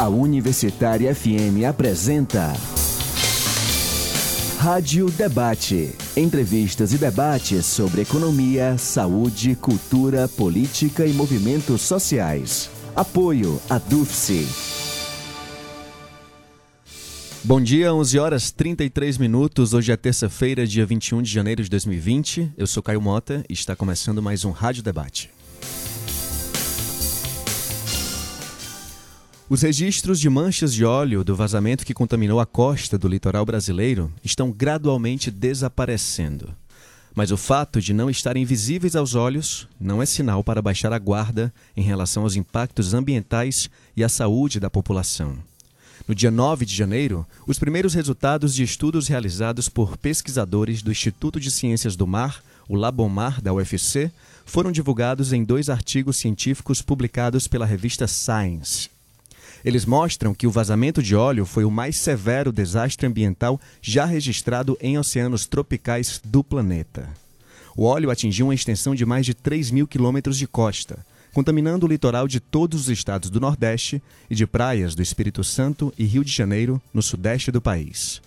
A Universitária FM apresenta Rádio Debate. Entrevistas e debates sobre economia, saúde, cultura, política e movimentos sociais. Apoio à DUFSE. Bom dia, 11 horas 33 minutos. Hoje é terça-feira, dia 21 de janeiro de 2020. Eu sou Caio Mota e está começando mais um Rádio Debate. Os registros de manchas de óleo do vazamento que contaminou a costa do litoral brasileiro estão gradualmente desaparecendo. Mas o fato de não estarem visíveis aos olhos não é sinal para baixar a guarda em relação aos impactos ambientais e à saúde da população. No dia 9 de janeiro, os primeiros resultados de estudos realizados por pesquisadores do Instituto de Ciências do Mar, o Labomar da UFC, foram divulgados em dois artigos científicos publicados pela revista Science. Eles mostram que o vazamento de óleo foi o mais severo desastre ambiental já registrado em oceanos tropicais do planeta. O óleo atingiu uma extensão de mais de 3 mil quilômetros de costa, contaminando o litoral de todos os estados do Nordeste e de praias do Espírito Santo e Rio de Janeiro, no sudeste do país.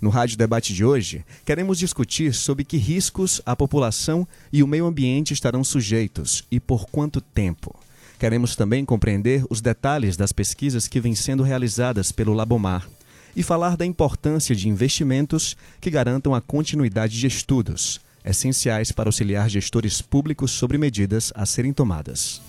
No Rádio Debate de hoje, queremos discutir sobre que riscos a população e o meio ambiente estarão sujeitos e por quanto tempo. Queremos também compreender os detalhes das pesquisas que vêm sendo realizadas pelo Labomar e falar da importância de investimentos que garantam a continuidade de estudos, essenciais para auxiliar gestores públicos sobre medidas a serem tomadas.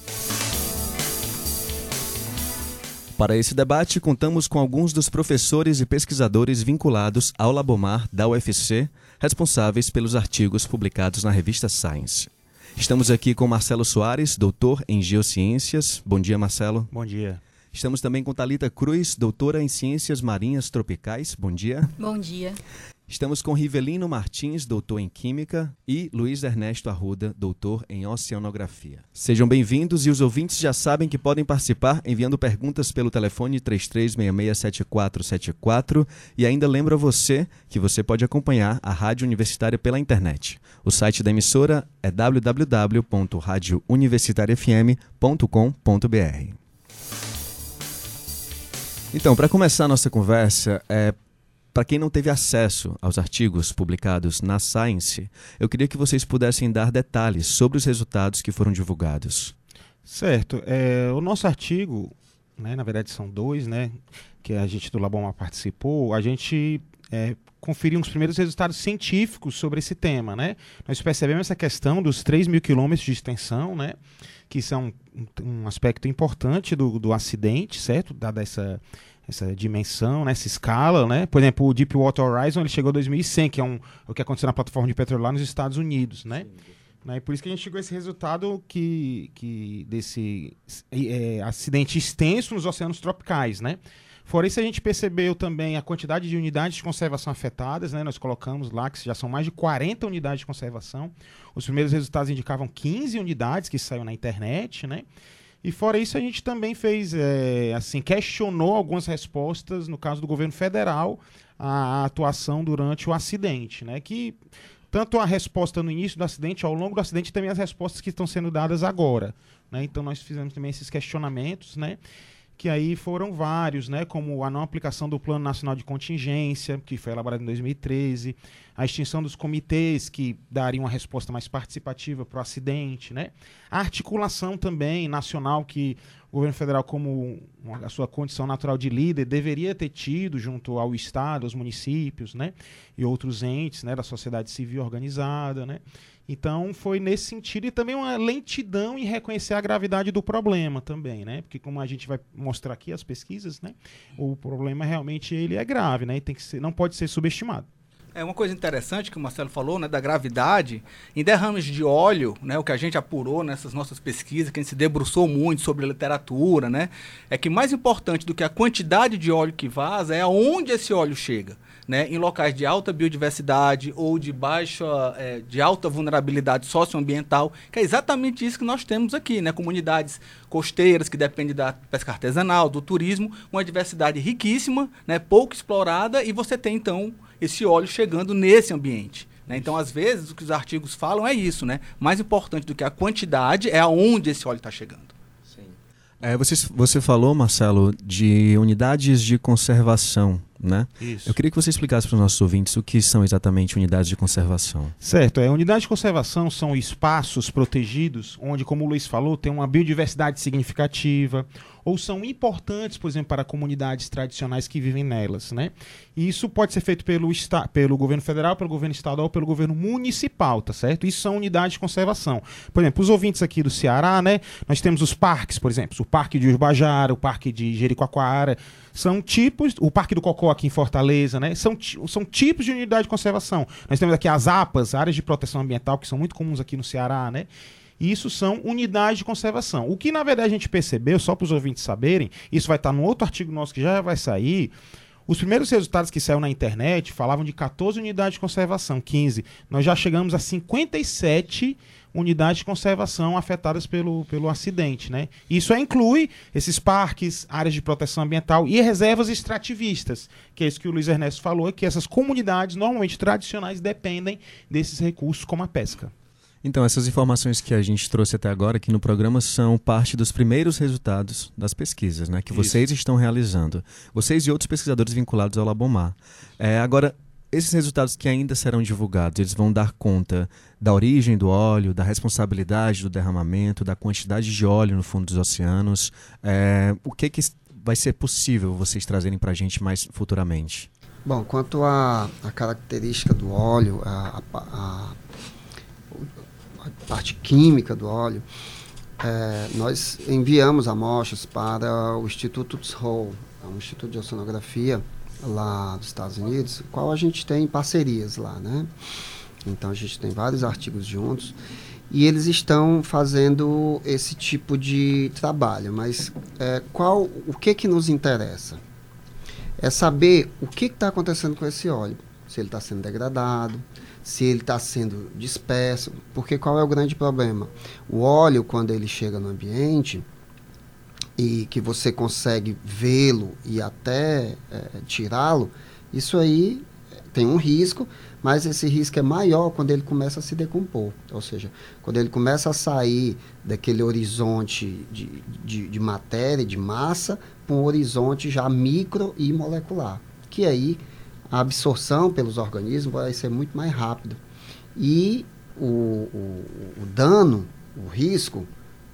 Para esse debate, contamos com alguns dos professores e pesquisadores vinculados ao Labomar da UFC, responsáveis pelos artigos publicados na revista Science. Estamos aqui com Marcelo Soares, doutor em Geociências. Bom dia, Marcelo. Bom dia. Estamos também com Talita Cruz, doutora em Ciências Marinhas Tropicais. Bom dia. Bom dia. Estamos com Rivelino Martins, doutor em Química, e Luiz Ernesto Arruda, doutor em Oceanografia. Sejam bem-vindos e os ouvintes já sabem que podem participar enviando perguntas pelo telefone 33667474 e ainda lembro a você que você pode acompanhar a Rádio Universitária pela internet. O site da emissora é www.radiouniversitariafm.com.br. Então, para começar a nossa conversa, é, para quem não teve acesso aos artigos publicados na Science, eu queria que vocês pudessem dar detalhes sobre os resultados que foram divulgados. Certo. É, o nosso artigo, né, na verdade são dois, né, que a gente do Laboma participou, a gente é, conferiu os primeiros resultados científicos sobre esse tema. Né? Nós percebemos essa questão dos 3 mil quilômetros de extensão, né, que são um, aspecto importante do, do acidente, certo? Dada essa essa dimensão, né, essa escala, né? Por exemplo, o Deepwater Horizon ele chegou em 2100, que é um, o que aconteceu na plataforma de petróleo lá nos Estados Unidos, né? né? E por isso que a gente chegou a esse resultado que, que desse é, acidente extenso nos oceanos tropicais, né? Fora isso, a gente percebeu também a quantidade de unidades de conservação afetadas, né? Nós colocamos lá que já são mais de 40 unidades de conservação. Os primeiros resultados indicavam 15 unidades que saíram na internet, né? E fora isso, a gente também fez, é, assim, questionou algumas respostas, no caso do governo federal, a atuação durante o acidente, né? Que tanto a resposta no início do acidente, ao longo do acidente, também as respostas que estão sendo dadas agora. Né? Então nós fizemos também esses questionamentos, né? Que aí foram vários, né, como a não aplicação do Plano Nacional de Contingência, que foi elaborado em 2013, a extinção dos comitês, que dariam uma resposta mais participativa para o acidente, né, a articulação também nacional que o governo federal, como a sua condição natural de líder, deveria ter tido junto ao Estado, aos municípios, né, e outros entes, né, da sociedade civil organizada, né, então foi nesse sentido e também uma lentidão em reconhecer a gravidade do problema também, né? Porque como a gente vai mostrar aqui as pesquisas, né? O problema realmente ele é grave, né? E tem que ser, não pode ser subestimado. É uma coisa interessante que o Marcelo falou, né, da gravidade. Em derrames de óleo, né, o que a gente apurou nessas nossas pesquisas, que a gente se debruçou muito sobre a literatura, né, é que mais importante do que a quantidade de óleo que vaza é aonde esse óleo chega né, em locais de alta biodiversidade ou de baixa, é, de alta vulnerabilidade socioambiental, que é exatamente isso que nós temos aqui, né, comunidades costeiras que dependem da pesca artesanal, do turismo, uma diversidade riquíssima, né, pouco explorada e você tem então esse óleo chegando nesse ambiente. Né? Então, às vezes, o que os artigos falam é isso, né? Mais importante do que a quantidade é aonde esse óleo está chegando. É, você, você falou, Marcelo, de unidades de conservação, né? Isso. Eu queria que você explicasse para os nossos ouvintes o que são exatamente unidades de conservação. Certo, é, unidades de conservação são espaços protegidos onde, como o Luiz falou, tem uma biodiversidade significativa ou são importantes, por exemplo, para comunidades tradicionais que vivem nelas, né? E isso pode ser feito pelo, pelo governo federal, pelo governo estadual, pelo governo municipal, tá certo? Isso são unidades de conservação. Por exemplo, os ouvintes aqui do Ceará, né? Nós temos os parques, por exemplo, o Parque de Urbajara, o Parque de Jericoacoara, são tipos, o Parque do Cocó aqui em Fortaleza, né? São, são tipos de unidade de conservação. Nós temos aqui as APAs, áreas de proteção ambiental, que são muito comuns aqui no Ceará, né? Isso são unidades de conservação. O que, na verdade, a gente percebeu, só para os ouvintes saberem, isso vai estar no outro artigo nosso que já vai sair. Os primeiros resultados que saíram na internet falavam de 14 unidades de conservação, 15. Nós já chegamos a 57 unidades de conservação afetadas pelo, pelo acidente. Né? Isso inclui esses parques, áreas de proteção ambiental e reservas extrativistas, que é isso que o Luiz Ernesto falou, que essas comunidades normalmente tradicionais dependem desses recursos como a pesca. Então, essas informações que a gente trouxe até agora aqui no programa são parte dos primeiros resultados das pesquisas né, que Isso. vocês estão realizando. Vocês e outros pesquisadores vinculados ao Labomar. É, agora, esses resultados que ainda serão divulgados, eles vão dar conta da origem do óleo, da responsabilidade do derramamento, da quantidade de óleo no fundo dos oceanos. É, o que, que vai ser possível vocês trazerem para a gente mais futuramente? Bom, quanto à característica do óleo, a, a, a parte química do óleo, é, nós enviamos amostras para o Instituto Tzhol, é um instituto de oceanografia lá dos Estados Unidos, qual a gente tem parcerias lá, né? Então a gente tem vários artigos juntos e eles estão fazendo esse tipo de trabalho. Mas é, qual, o que que nos interessa? É saber o que está acontecendo com esse óleo, se ele está sendo degradado, se ele está sendo disperso, porque qual é o grande problema? O óleo, quando ele chega no ambiente e que você consegue vê-lo e até é, tirá-lo, isso aí tem um risco, mas esse risco é maior quando ele começa a se decompor. Ou seja, quando ele começa a sair daquele horizonte de, de, de matéria, de massa, para um horizonte já micro e molecular. Que aí a absorção pelos organismos vai ser muito mais rápido. E o, o, o dano, o risco,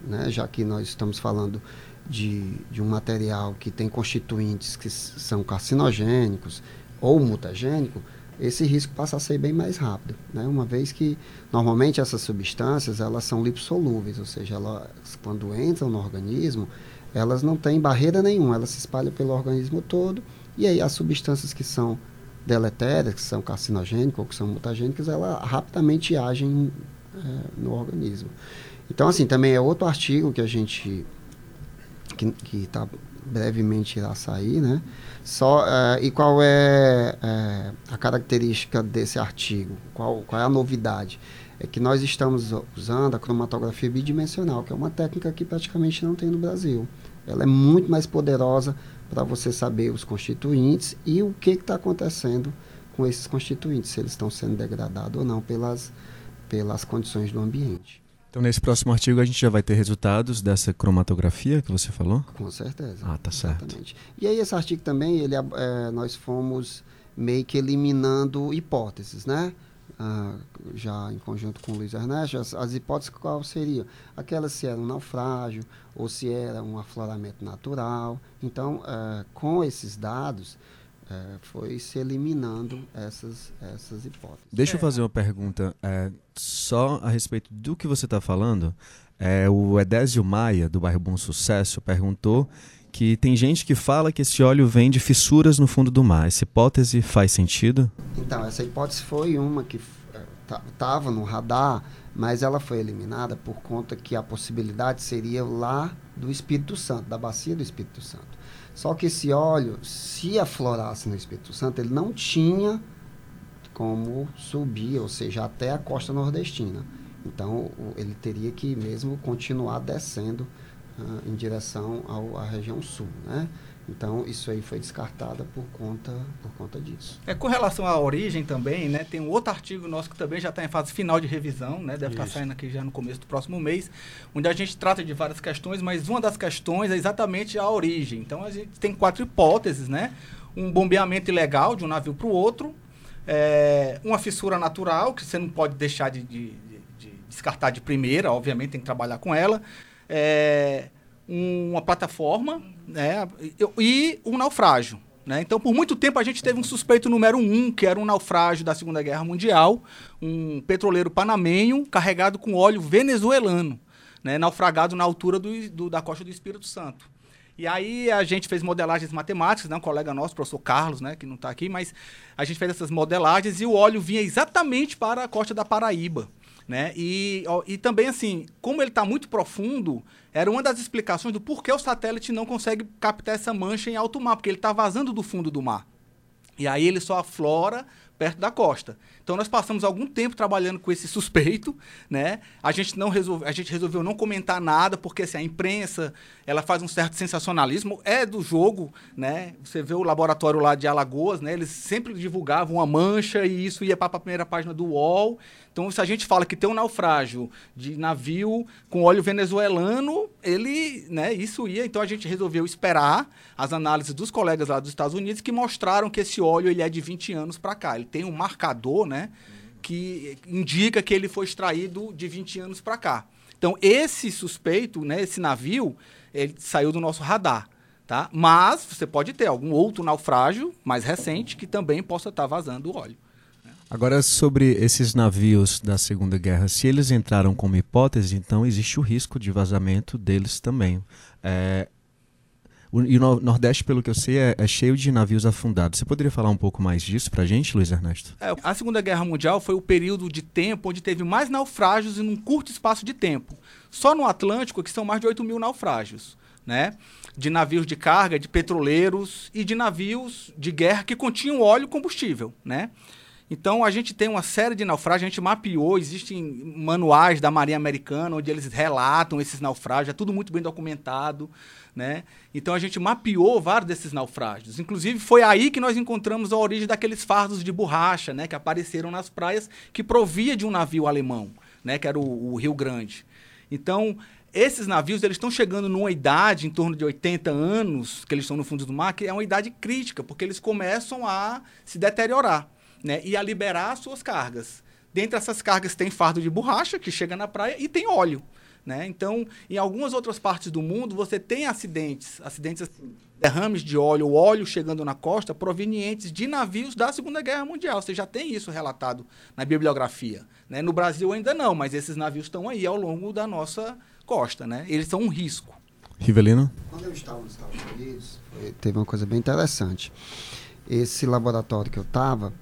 né, já que nós estamos falando de, de um material que tem constituintes que são carcinogênicos ou mutagênicos, esse risco passa a ser bem mais rápido, né? uma vez que normalmente essas substâncias elas são lipossolúveis, ou seja, elas, quando entram no organismo, elas não têm barreira nenhuma, elas se espalham pelo organismo todo e aí as substâncias que são deletérias, que são carcinogênicas ou que são mutagênicas, elas rapidamente agem é, no organismo. Então, assim, também é outro artigo que a gente que está brevemente irá sair, né? Só é, e qual é, é, a característica desse artigo? Qual, qual é a novidade? É que nós estamos usando a cromatografia bidimensional, que é uma técnica que praticamente não tem no Brasil. Ela é muito mais poderosa para você saber os constituintes e o que está acontecendo com esses constituintes, se eles estão sendo degradados ou não pelas, pelas condições do ambiente. Então, nesse próximo artigo, a gente já vai ter resultados dessa cromatografia que você falou? Com certeza. Ah, tá certo. Exatamente. E aí, esse artigo também, ele, é, nós fomos meio que eliminando hipóteses, né? Ah, já em conjunto com o Luiz Ernesto, as, as, hipóteses qual seriam? Aquelas se era um naufrágio ou se era um afloramento natural. Então, ah, com esses dados, ah, foi se eliminando essas, essas hipóteses. Deixa eu fazer uma pergunta é, só a respeito do que você está falando. É, o Edésio Maia, do bairro Bom Sucesso, perguntou que tem gente que fala que esse óleo vem de fissuras no fundo do mar. Essa hipótese faz sentido? Então, essa hipótese foi uma que estava eh, no radar, mas ela foi eliminada por conta que a possibilidade seria lá do Espírito Santo, da bacia do Espírito Santo. Só que esse óleo, se aflorasse no Espírito Santo, ele não tinha como subir, ou seja, até a costa nordestina. Então, ele teria que mesmo continuar descendo uh, em direção ao, à região sul, né? Então, isso aí foi descartada por conta, por conta disso. É, com relação à origem também, né, tem um outro artigo nosso que também já está em fase final de revisão, né, deve estar tá saindo aqui já no começo do próximo mês, onde a gente trata de várias questões, mas uma das questões é exatamente a origem. Então, a gente tem quatro hipóteses, né? Um bombeamento ilegal de um navio para o outro, é, uma fissura natural, que você não pode deixar de, de, de, descartar de primeira, obviamente tem que trabalhar com ela, é, uma plataforma né, e um naufrágio. Né? Então, por muito tempo, a gente teve um suspeito número um, que era um naufrágio da Segunda Guerra Mundial, um petroleiro panamenho carregado com óleo venezuelano, né, naufragado na altura do, do, da costa do Espírito Santo. E aí a gente fez modelagens matemáticas, né? um colega nosso, o professor Carlos, né? que não está aqui, mas a gente fez essas modelagens e o óleo vinha exatamente para a costa da Paraíba. Né? E, e também, assim, como ele está muito profundo, era uma das explicações do porquê o satélite não consegue captar essa mancha em alto mar, porque ele está vazando do fundo do mar. E aí ele só aflora perto da costa. Então nós passamos algum tempo trabalhando com esse suspeito, né? A gente não resolve, a gente resolveu não comentar nada porque assim, a imprensa ela faz um certo sensacionalismo é do jogo, né? Você vê o laboratório lá de Alagoas, né? Eles sempre divulgavam uma mancha e isso ia para a primeira página do UOL. Então se a gente fala que tem um naufrágio de navio com óleo venezuelano, ele, né? Isso ia. Então a gente resolveu esperar as análises dos colegas lá dos Estados Unidos que mostraram que esse óleo ele é de 20 anos para cá. Ele tem um marcador, né? Que indica que ele foi extraído de 20 anos para cá. Então, esse suspeito, né, esse navio, ele saiu do nosso radar. Tá? Mas você pode ter algum outro naufrágio mais recente que também possa estar tá vazando óleo. Agora, sobre esses navios da Segunda Guerra, se eles entraram como hipótese, então existe o risco de vazamento deles também. É, o, e o Nordeste, pelo que eu sei, é, é, cheio de navios afundados. Você poderia falar um pouco mais disso para a gente, Luiz Ernesto? É, a Segunda Guerra Mundial foi o período de tempo onde teve mais naufrágios em um curto espaço de tempo. Só no Atlântico, que são mais de 8 mil naufrágios. Né? De navios de carga, de petroleiros e de navios de guerra que continham óleo e combustível. Né? Então a gente tem uma série de naufrágios, a gente mapeou, existem manuais da Marinha Americana onde eles relatam esses naufrágios, é tudo muito bem documentado, né? Então a gente mapeou vários desses naufrágios. Inclusive foi aí que nós encontramos a origem daqueles fardos de borracha, né, que apareceram nas praias que provia de um navio alemão, né, que era o, o Rio Grande. Então, esses navios eles estão chegando numa idade em torno de 80 anos, que eles estão no fundo do mar, que é uma idade crítica, porque eles começam a se deteriorar né, e a liberar as suas cargas. Dentre essas cargas tem fardo de borracha, que chega na praia, e tem óleo. Né? Então, em algumas outras partes do mundo, você tem acidentes, acidentes assim, derrames de óleo, óleo chegando na costa, provenientes de navios da Segunda Guerra Mundial. Você já tem isso relatado na bibliografia. Né? No Brasil ainda não, mas esses navios estão aí ao longo da nossa costa. Né? Eles são um risco. Rivelino? Quando eu estava nos Estados Unidos, teve uma coisa bem interessante. Esse laboratório que eu estava,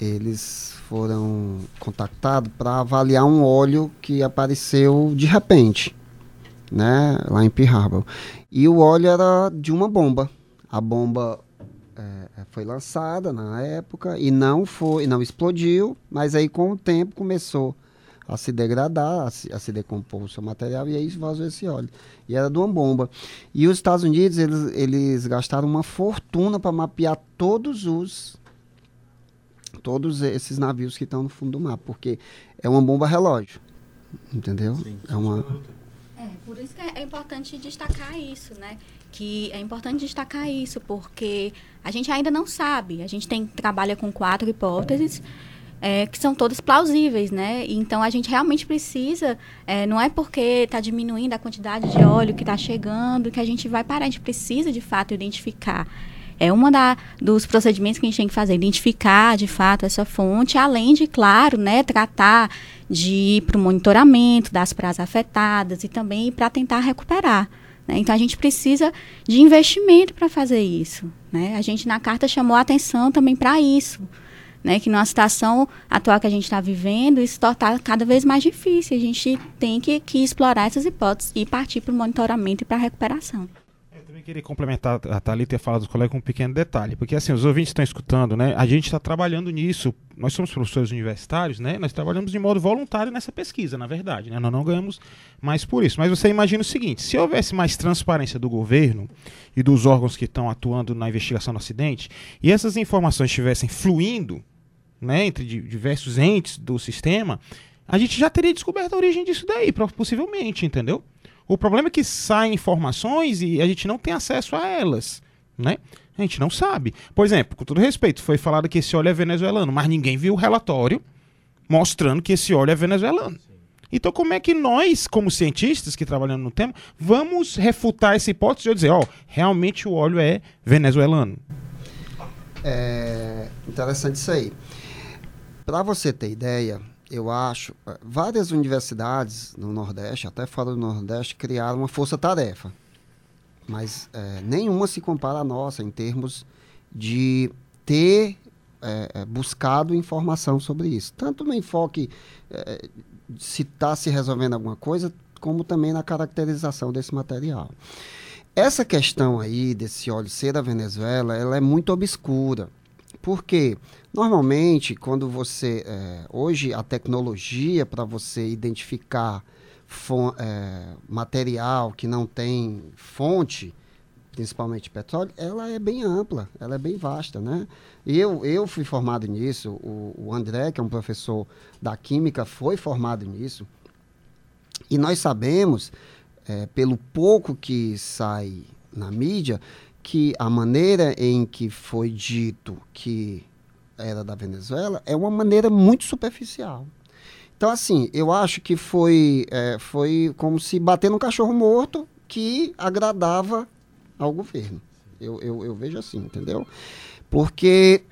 eles foram contactados para avaliar um óleo que apareceu de repente, né, lá em Pearl. E o óleo era de uma bomba. A bomba é, foi lançada na época e não foi, não explodiu, mas aí com o tempo começou a se degradar, a se, a se decompor o seu material e aí vazou esse óleo. E era de uma bomba. E os Estados Unidos, eles, eles gastaram uma fortuna para mapear todos os todos esses navios que estão no fundo do mar, porque é uma bomba relógio, entendeu? Sim, é uma é, por isso que é importante destacar isso, né? Que é importante destacar isso, porque a gente ainda não sabe. A gente tem trabalha com quatro hipóteses. É, que são todas plausíveis, né? Então a gente realmente precisa, é, não é porque está diminuindo a quantidade de óleo que está chegando que a gente vai parar. A gente precisa de fato identificar é da, dos procedimentos que a gente tem que fazer, identificar de fato essa fonte, além de, claro, né, tratar de ir para o monitoramento das praias afetadas e também para tentar recuperar. Né? Então a gente precisa de investimento para fazer isso. Né? A gente na carta chamou a atenção também para isso. Né, que numa situação atual que a gente está vivendo, isso está cada vez mais difícil. A gente tem que, que explorar essas hipóteses e partir para o monitoramento e para a recuperação também queria complementar a Thalita e falar dos colegas com um pequeno detalhe, porque assim, os ouvintes estão escutando, né? A gente está trabalhando nisso, nós somos professores universitários, né? Nós trabalhamos de modo voluntário nessa pesquisa, na verdade, né? Nós não ganhamos mais por isso. Mas você imagina o seguinte, se houvesse mais transparência do governo e dos órgãos que estão atuando na investigação do acidente, e essas informações estivessem fluindo, né, entre diversos entes do sistema, a gente já teria descoberto a origem disso daí, possivelmente, entendeu? O problema é que saem informações e a gente não tem acesso a elas, né? A gente não sabe. Por exemplo, com todo respeito, foi falado que esse óleo é venezuelano, mas ninguém viu o relatório mostrando que esse óleo é venezuelano. Então, como é que nós, como cientistas que trabalhamos no tema, vamos refutar essa hipótese de dizer, ó, oh, realmente o óleo é venezuelano? É interessante isso aí. Para você ter ideia, eu acho, eh, várias universidades no Nordeste, até fora do Nordeste, criaram uma força-tarefa. Mas é, nenhuma se compara à nossa em termos de ter é, buscado informação sobre isso. Tanto no enfoque é, se está se resolvendo alguma coisa, como também na caracterização desse material. Essa questão aí desse óleo ser da Venezuela, ela é muito obscura. Por quê? Porque Normalmente, quando você. É, hoje, a tecnologia para você identificar é, material que não tem fonte, principalmente petróleo, ela é bem ampla, ela é bem vasta, né? Eu, eu fui formado nisso, o, o André, que é um professor da Química, foi formado nisso. E nós sabemos, é, pelo pouco que sai na mídia, que a maneira em que foi dito que era da Venezuela é uma maneira muito superficial. Então, assim, eu acho que foi, é, foi como se bater num cachorro morto que agradava ao governo. Eu, eu, eu vejo assim, entendeu? Porque,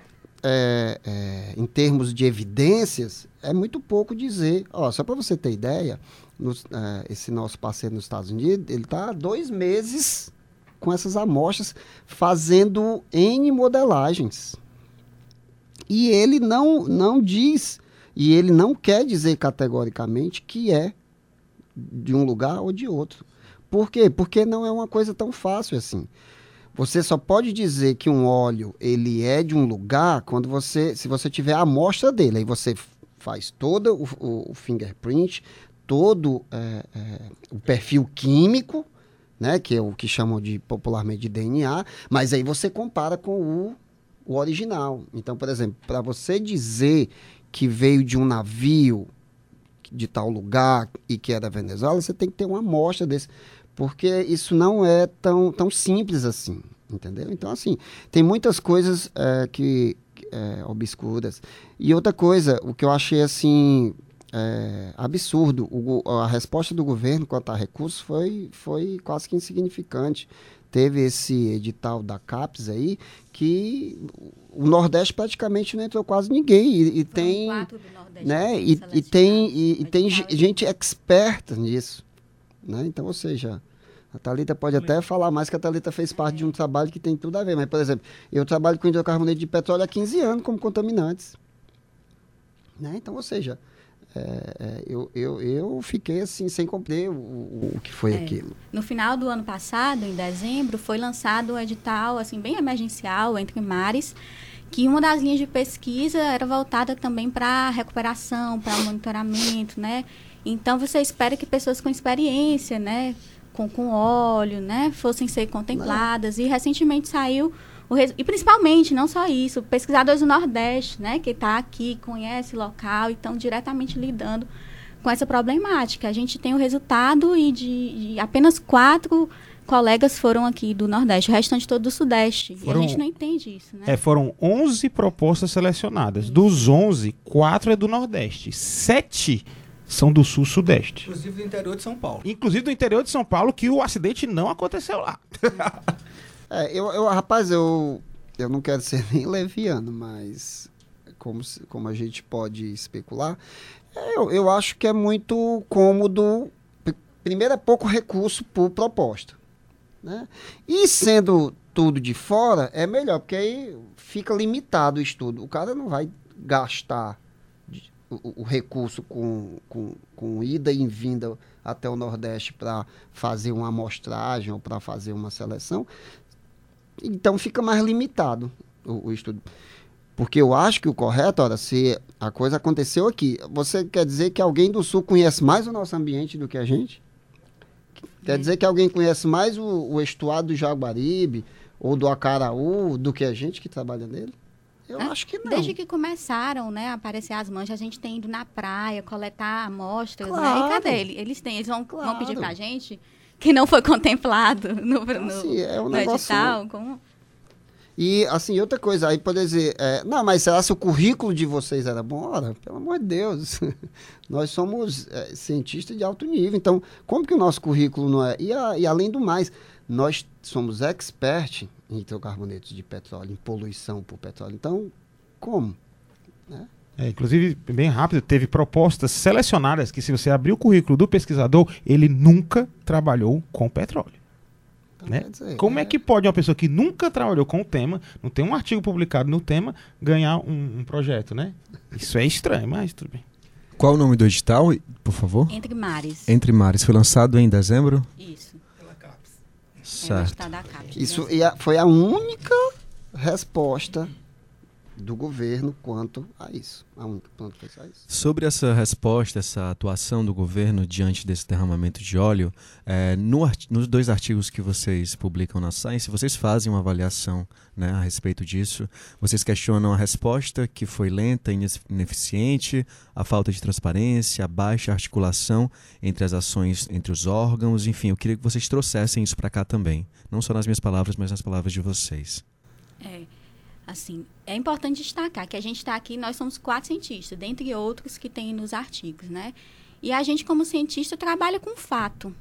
é, é, em termos de evidências, é muito pouco dizer. Ó, só para você ter ideia, nos, é, esse nosso parceiro nos Estados Unidos, ele está dois meses com essas amostras fazendo N modelagens. E ele não, não diz, e ele não quer dizer categoricamente que é de um lugar ou de outro. Por quê? Porque não é uma coisa tão fácil assim. Você só pode dizer que um óleo ele é de um lugar quando você, se você tiver a amostra dele, aí você faz todo o, o, o fingerprint, todo é, é, o perfil químico, né, que é o que chamam de popularmente de DNA, mas aí você compara com o o original. Então, por exemplo, para você dizer que veio de um navio de tal lugar e que é da Venezuela, você tem que ter uma amostra desse, porque isso não é tão, tão simples assim, entendeu? Então, assim, tem muitas coisas é, que é, obscuras. E outra coisa, o que eu achei assim é, absurdo, o, a resposta do governo quanto a recursos foi, foi quase que insignificante teve esse edital da CAPES aí, que o Nordeste praticamente não entrou quase ninguém. E, e tem. Né? E, e, tem, e, e tem gente experta nisso. Né? Então, ou seja, a Thalita pode até falar mais que a Thalita fez parte de um trabalho que tem tudo a ver. Mas, por exemplo, eu trabalho com hidrocarboneto de petróleo há 15 anos como contaminantes. Né? Então, ou seja, é, é, eu, eu, eu fiquei assim, sem compreender o, o que foi é. aquilo. No final do ano passado, em dezembro, foi lançado um edital assim, bem emergencial entre mares, que uma das linhas de pesquisa era voltada também para recuperação, para monitoramento, né? Então você espera que pessoas com experiência, né, com, com óleo, né, fossem ser contempladas. Não. E recentemente saiu Res... E principalmente, não só isso, pesquisadores do Nordeste, né, que está aqui, conhece o local e estão diretamente lidando com essa problemática. A gente tem o resultado e de, de, apenas quatro colegas foram aqui do Nordeste, o restante todo do Sudeste. Foram, e a gente não entende isso, né? É, foram 11 propostas selecionadas. Isso. Dos 11, quatro é do Nordeste. Sete são do Sul-Sudeste. Inclusive do interior de São Paulo. Inclusive do interior de São Paulo, que o acidente não aconteceu lá. É, eu, eu, rapaz, eu, eu não quero ser nem leviano, mas como, como a gente pode especular, é, eu, eu acho que é muito cômodo. Primeiro, é pouco recurso por proposta. Né? E sendo tudo de fora, é melhor, porque aí fica limitado o estudo. O cara não vai gastar o, o recurso com, com, com ida e vinda até o Nordeste para fazer uma amostragem ou para fazer uma seleção. Então fica mais limitado o, o estudo. Porque eu acho que o correto, ora, se a coisa aconteceu aqui, você quer dizer que alguém do Sul conhece mais o nosso ambiente do que a gente? Quer dizer que alguém conhece mais o, o estuário do Jaguaribe ou do Acaraú do que a gente que trabalha nele? Eu É, acho que não. Desde que começaram, né, a aparecer as manchas, a gente tem ido na praia, coletar amostras, né? Claro. E cadê ele? Eles têm, eles vão, vão Claro. pedir pra gente que não foi contemplado no, no, Assim, é um no negócio- edital. Como... E, assim, outra coisa, aí poder dizer, é, não, mas será que o currículo de vocês era bom? Ora, pelo amor de Deus, nós somos é, cientistas de alto nível, então, como que o nosso currículo não é? E, a- e além do mais, nós somos expert em hidrocarbonetos de petróleo, em poluição por petróleo, então, como? É, inclusive, bem rápido, teve propostas selecionadas que, se você abrir o currículo do pesquisador, ele nunca trabalhou com petróleo. Então, Né? dizer, Como é que pode uma pessoa que nunca trabalhou com o tema, não tem um artigo publicado no tema, ganhar um, um projeto, né? Isso é estranho, mas tudo bem. Qual o nome do edital, por favor? Entre mares. Entre Mares. Foi lançado em dezembro? Isso. Pela CAPES. É o Certo. da CAPES. Isso e a- foi a única resposta do governo quanto a isso. A única quanto a isso. Sobre essa resposta, essa atuação do governo diante desse derramamento de óleo, eh, no nos dois artigos que vocês publicam na Science, vocês fazem uma avaliação né, a respeito disso. Vocês questionam a resposta, que foi lenta, inex- ineficiente, a falta de transparência, a baixa articulação entre as ações entre os órgãos, enfim, eu queria que vocês trouxessem isso para cá também. Não só nas minhas palavras, mas nas palavras de vocês. É, assim, é importante destacar que a gente está aqui, nós somos quatro cientistas, dentre outros que tem nos artigos, né? E a gente, como cientista, trabalha com fato.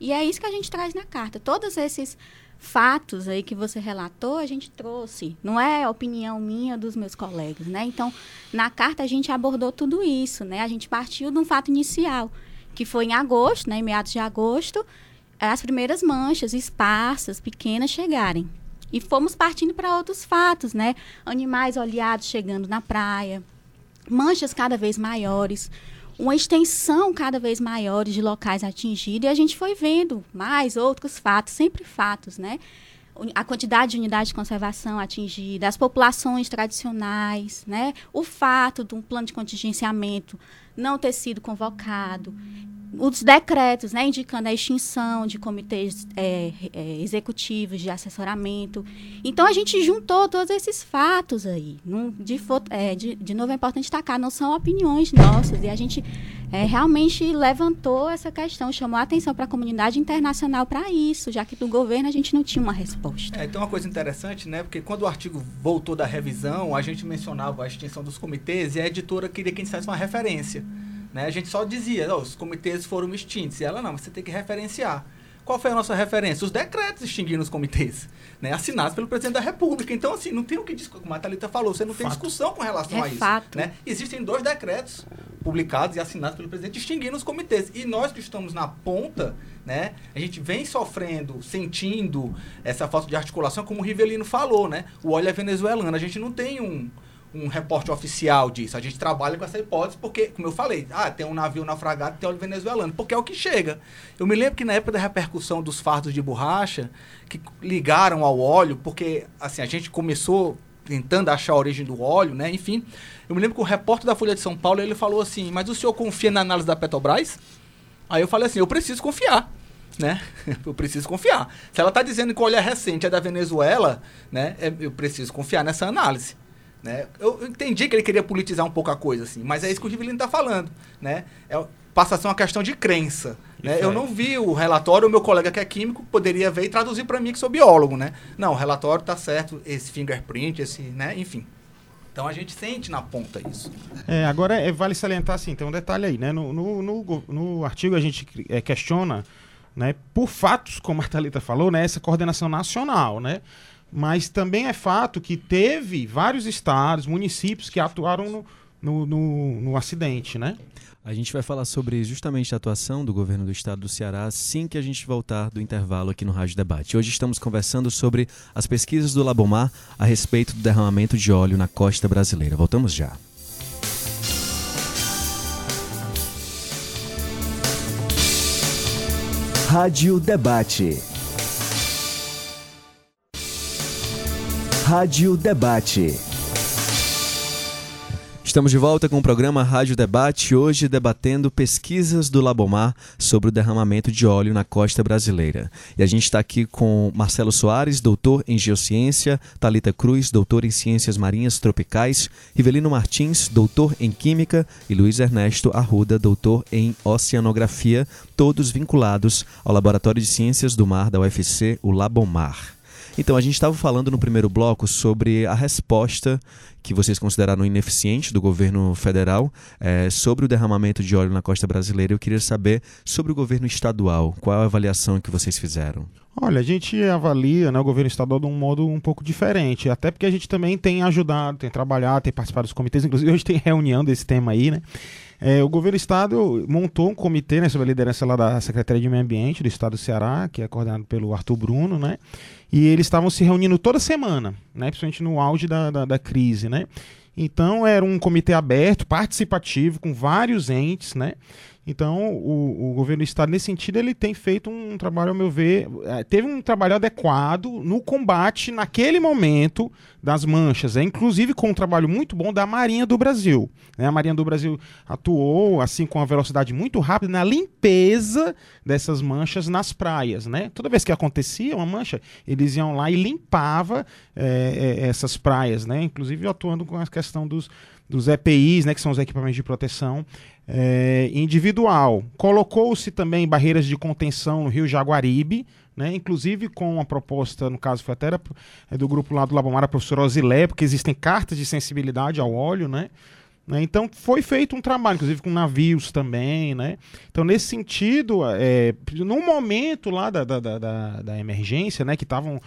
E é isso que a gente traz na carta. Todos esses fatos aí que você relatou, a gente trouxe. Não é opinião minha dos meus colegas, né? Então, na carta a gente abordou tudo isso, né? A gente partiu de um fato inicial, que foi em agosto, né? Em meados de agosto, as primeiras manchas esparsas, pequenas, chegarem. E fomos partindo para outros fatos, né? Animais oleados chegando na praia, manchas cada vez maiores, uma extensão cada vez maior de locais atingidos, e a gente foi vendo mais outros fatos, sempre fatos, né? A quantidade de unidades de conservação atingida, as populações tradicionais, né? O fato de um plano de contingenciamento não ter sido convocado, os decretos, né, indicando a extinção de comitês é, é, executivos de assessoramento. Então, a gente juntou todos esses fatos aí. Num- de, é, de, de novo, é importante destacar, não são opiniões nossas. E a gente é, realmente levantou essa questão, chamou a atenção para a comunidade internacional para isso, já que do governo a gente não tinha uma resposta. É, tem uma coisa interessante, né? Porque quando o artigo voltou da revisão, a gente mencionava a extinção dos comitês e a editora queria que a gente fizesse uma referência. Né? A gente só dizia, "Ó, os comitês foram extintos. E ela, não, você tem que referenciar. Qual foi a nossa referência? Os decretos extinguiram os comitês, né? assinados pelo presidente da República. Então, assim, não tem o que discutir. Como a Thalita falou, você não tem Fato. discussão com relação É a isso. fato. Né? Existem dois decretos publicados e assinados pelo presidente extinguindo os comitês. E nós que estamos na ponta, né, a gente vem sofrendo, sentindo essa falta de articulação, como o Rivelino falou, né? O óleo é venezuelano. A gente não tem um, um reporte oficial disso. A gente trabalha com essa hipótese porque, como eu falei, ah, tem um navio naufragado tem óleo venezuelano, porque é o que chega. Eu me lembro que na época da repercussão dos fardos de borracha, que ligaram ao óleo, porque assim, a gente começou tentando achar a origem do óleo, né? Enfim, eu me lembro que o repórter da Folha de São Paulo, ele falou assim, mas o senhor confia na análise da Petrobras? Aí eu falei assim, eu preciso confiar, né? eu preciso confiar. Se ela está dizendo que o óleo é recente, é da Venezuela, né? é- eu preciso confiar nessa análise. Né? Eu entendi que ele queria politizar um pouco a coisa, assim, mas é isso que o Rivelino está falando, né? É, passa a ser uma questão de crença. Né? Eu aí. não vi o relatório, o meu colega que é químico poderia ver e traduzir para mim que sou biólogo, né? Não, o relatório tá certo, esse fingerprint, esse, né? Enfim. Então a gente sente na ponta isso. É, agora é, vale salientar assim, tem um detalhe aí, né? No, no, no, no artigo a gente é, questiona, né, por fatos, como a Thalita falou, né, essa coordenação nacional, né? Mas também é fato que teve vários estados, municípios que atuaram no, no, no, no acidente, né? A gente vai falar sobre justamente a atuação do governo do estado do Ceará assim que a gente voltar do intervalo aqui no Rádio Debate. Hoje estamos conversando sobre as pesquisas do Labomar a respeito do derramamento de óleo na costa brasileira. Voltamos já. Rádio Debate. Rádio Debate. Estamos de volta com o programa Rádio Debate, hoje debatendo pesquisas do Labomar sobre o derramamento de óleo na costa brasileira. E a gente está aqui com Marcelo Soares, doutor em Geociência, Talita Cruz, doutor em Ciências Marinhas Tropicais, Rivelino Martins, doutor em Química e Luiz Ernesto Arruda, doutor em Oceanografia, todos vinculados ao Laboratório de Ciências do Mar da UFC, o Labomar. Então, a gente estava falando no primeiro bloco sobre a resposta que vocês consideraram ineficiente do governo federal é, sobre o derramamento de óleo na costa brasileira. Eu queria saber sobre o governo estadual. Qual a avaliação que vocês fizeram? Olha, a gente avalia né, o governo estadual de um modo um pouco diferente, até porque a gente também tem ajudado, tem trabalhado, tem participado dos comitês, inclusive hoje tem reunião desse tema aí, né? É, o governo do estado montou um comitê né, sob a liderança lá da Secretaria de Meio Ambiente do estado do Ceará, que é coordenado pelo Arthur Bruno, né? E eles estavam se reunindo toda semana, né? Principalmente no auge da, da, da crise, né? Então era um comitê aberto, participativo, com vários entes, né? Então, o, o, governo do estado, nesse sentido, ele tem feito um trabalho, ao meu ver, é, teve um trabalho adequado no combate, naquele momento, das manchas, é, inclusive com um trabalho muito bom da Marinha do Brasil. Né? A Marinha do Brasil atuou, assim, com uma velocidade muito rápida, na limpeza dessas manchas nas praias. Né? Toda vez que acontecia uma mancha, eles iam lá e limpava é, é, essas praias, né? inclusive atuando com a questão dos, dos EPIs, né, que são os equipamentos de proteção, é, individual. Colocou-se também barreiras de contenção no Rio Jaguaribe, né, inclusive com uma proposta, no caso foi até é do grupo lá do Labomar, a professora Osilé, porque existem cartas de sensibilidade ao óleo, né? né então foi feito um trabalho, inclusive com navios também, né? Então, nesse sentido, é, no momento lá da, da, da, da emergência, né, que estavam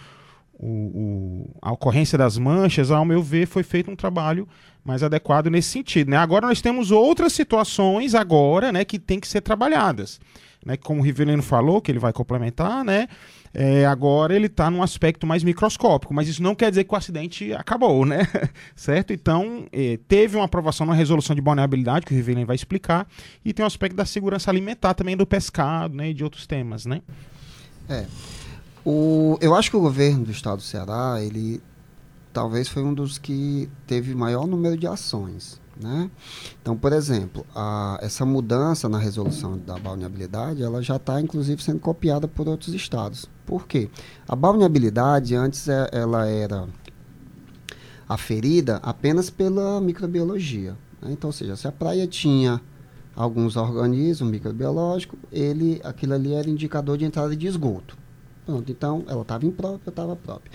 o, o, a ocorrência das manchas, ao meu ver, foi feito um trabalho mais adequado nesse sentido. Né? Agora nós temos outras situações agora né, que tem que ser trabalhadas. Né? Como o Rivelino falou, que ele vai complementar, né? É, agora ele está num aspecto mais microscópico, mas isso não quer dizer que o acidente acabou, né? certo? Então, é, teve uma aprovação na resolução de vulnerabilidade, que o Rivelino vai explicar, e tem o um aspecto da segurança alimentar também do pescado né? e de outros temas, né? É. O, eu acho que o governo do estado do Ceará, ele talvez foi um dos que teve maior número de ações. Né? Então, por exemplo, a, essa mudança na resolução da balneabilidade, ela já está, inclusive, sendo copiada por outros estados. Por quê? A balneabilidade, antes, é, ela era aferida apenas pela microbiologia. Né? Então, ou seja, se a praia tinha alguns organismos microbiológicos, ele, aquilo ali era indicador de entrada de esgoto. Pronto, então ela estava imprópria, estava própria.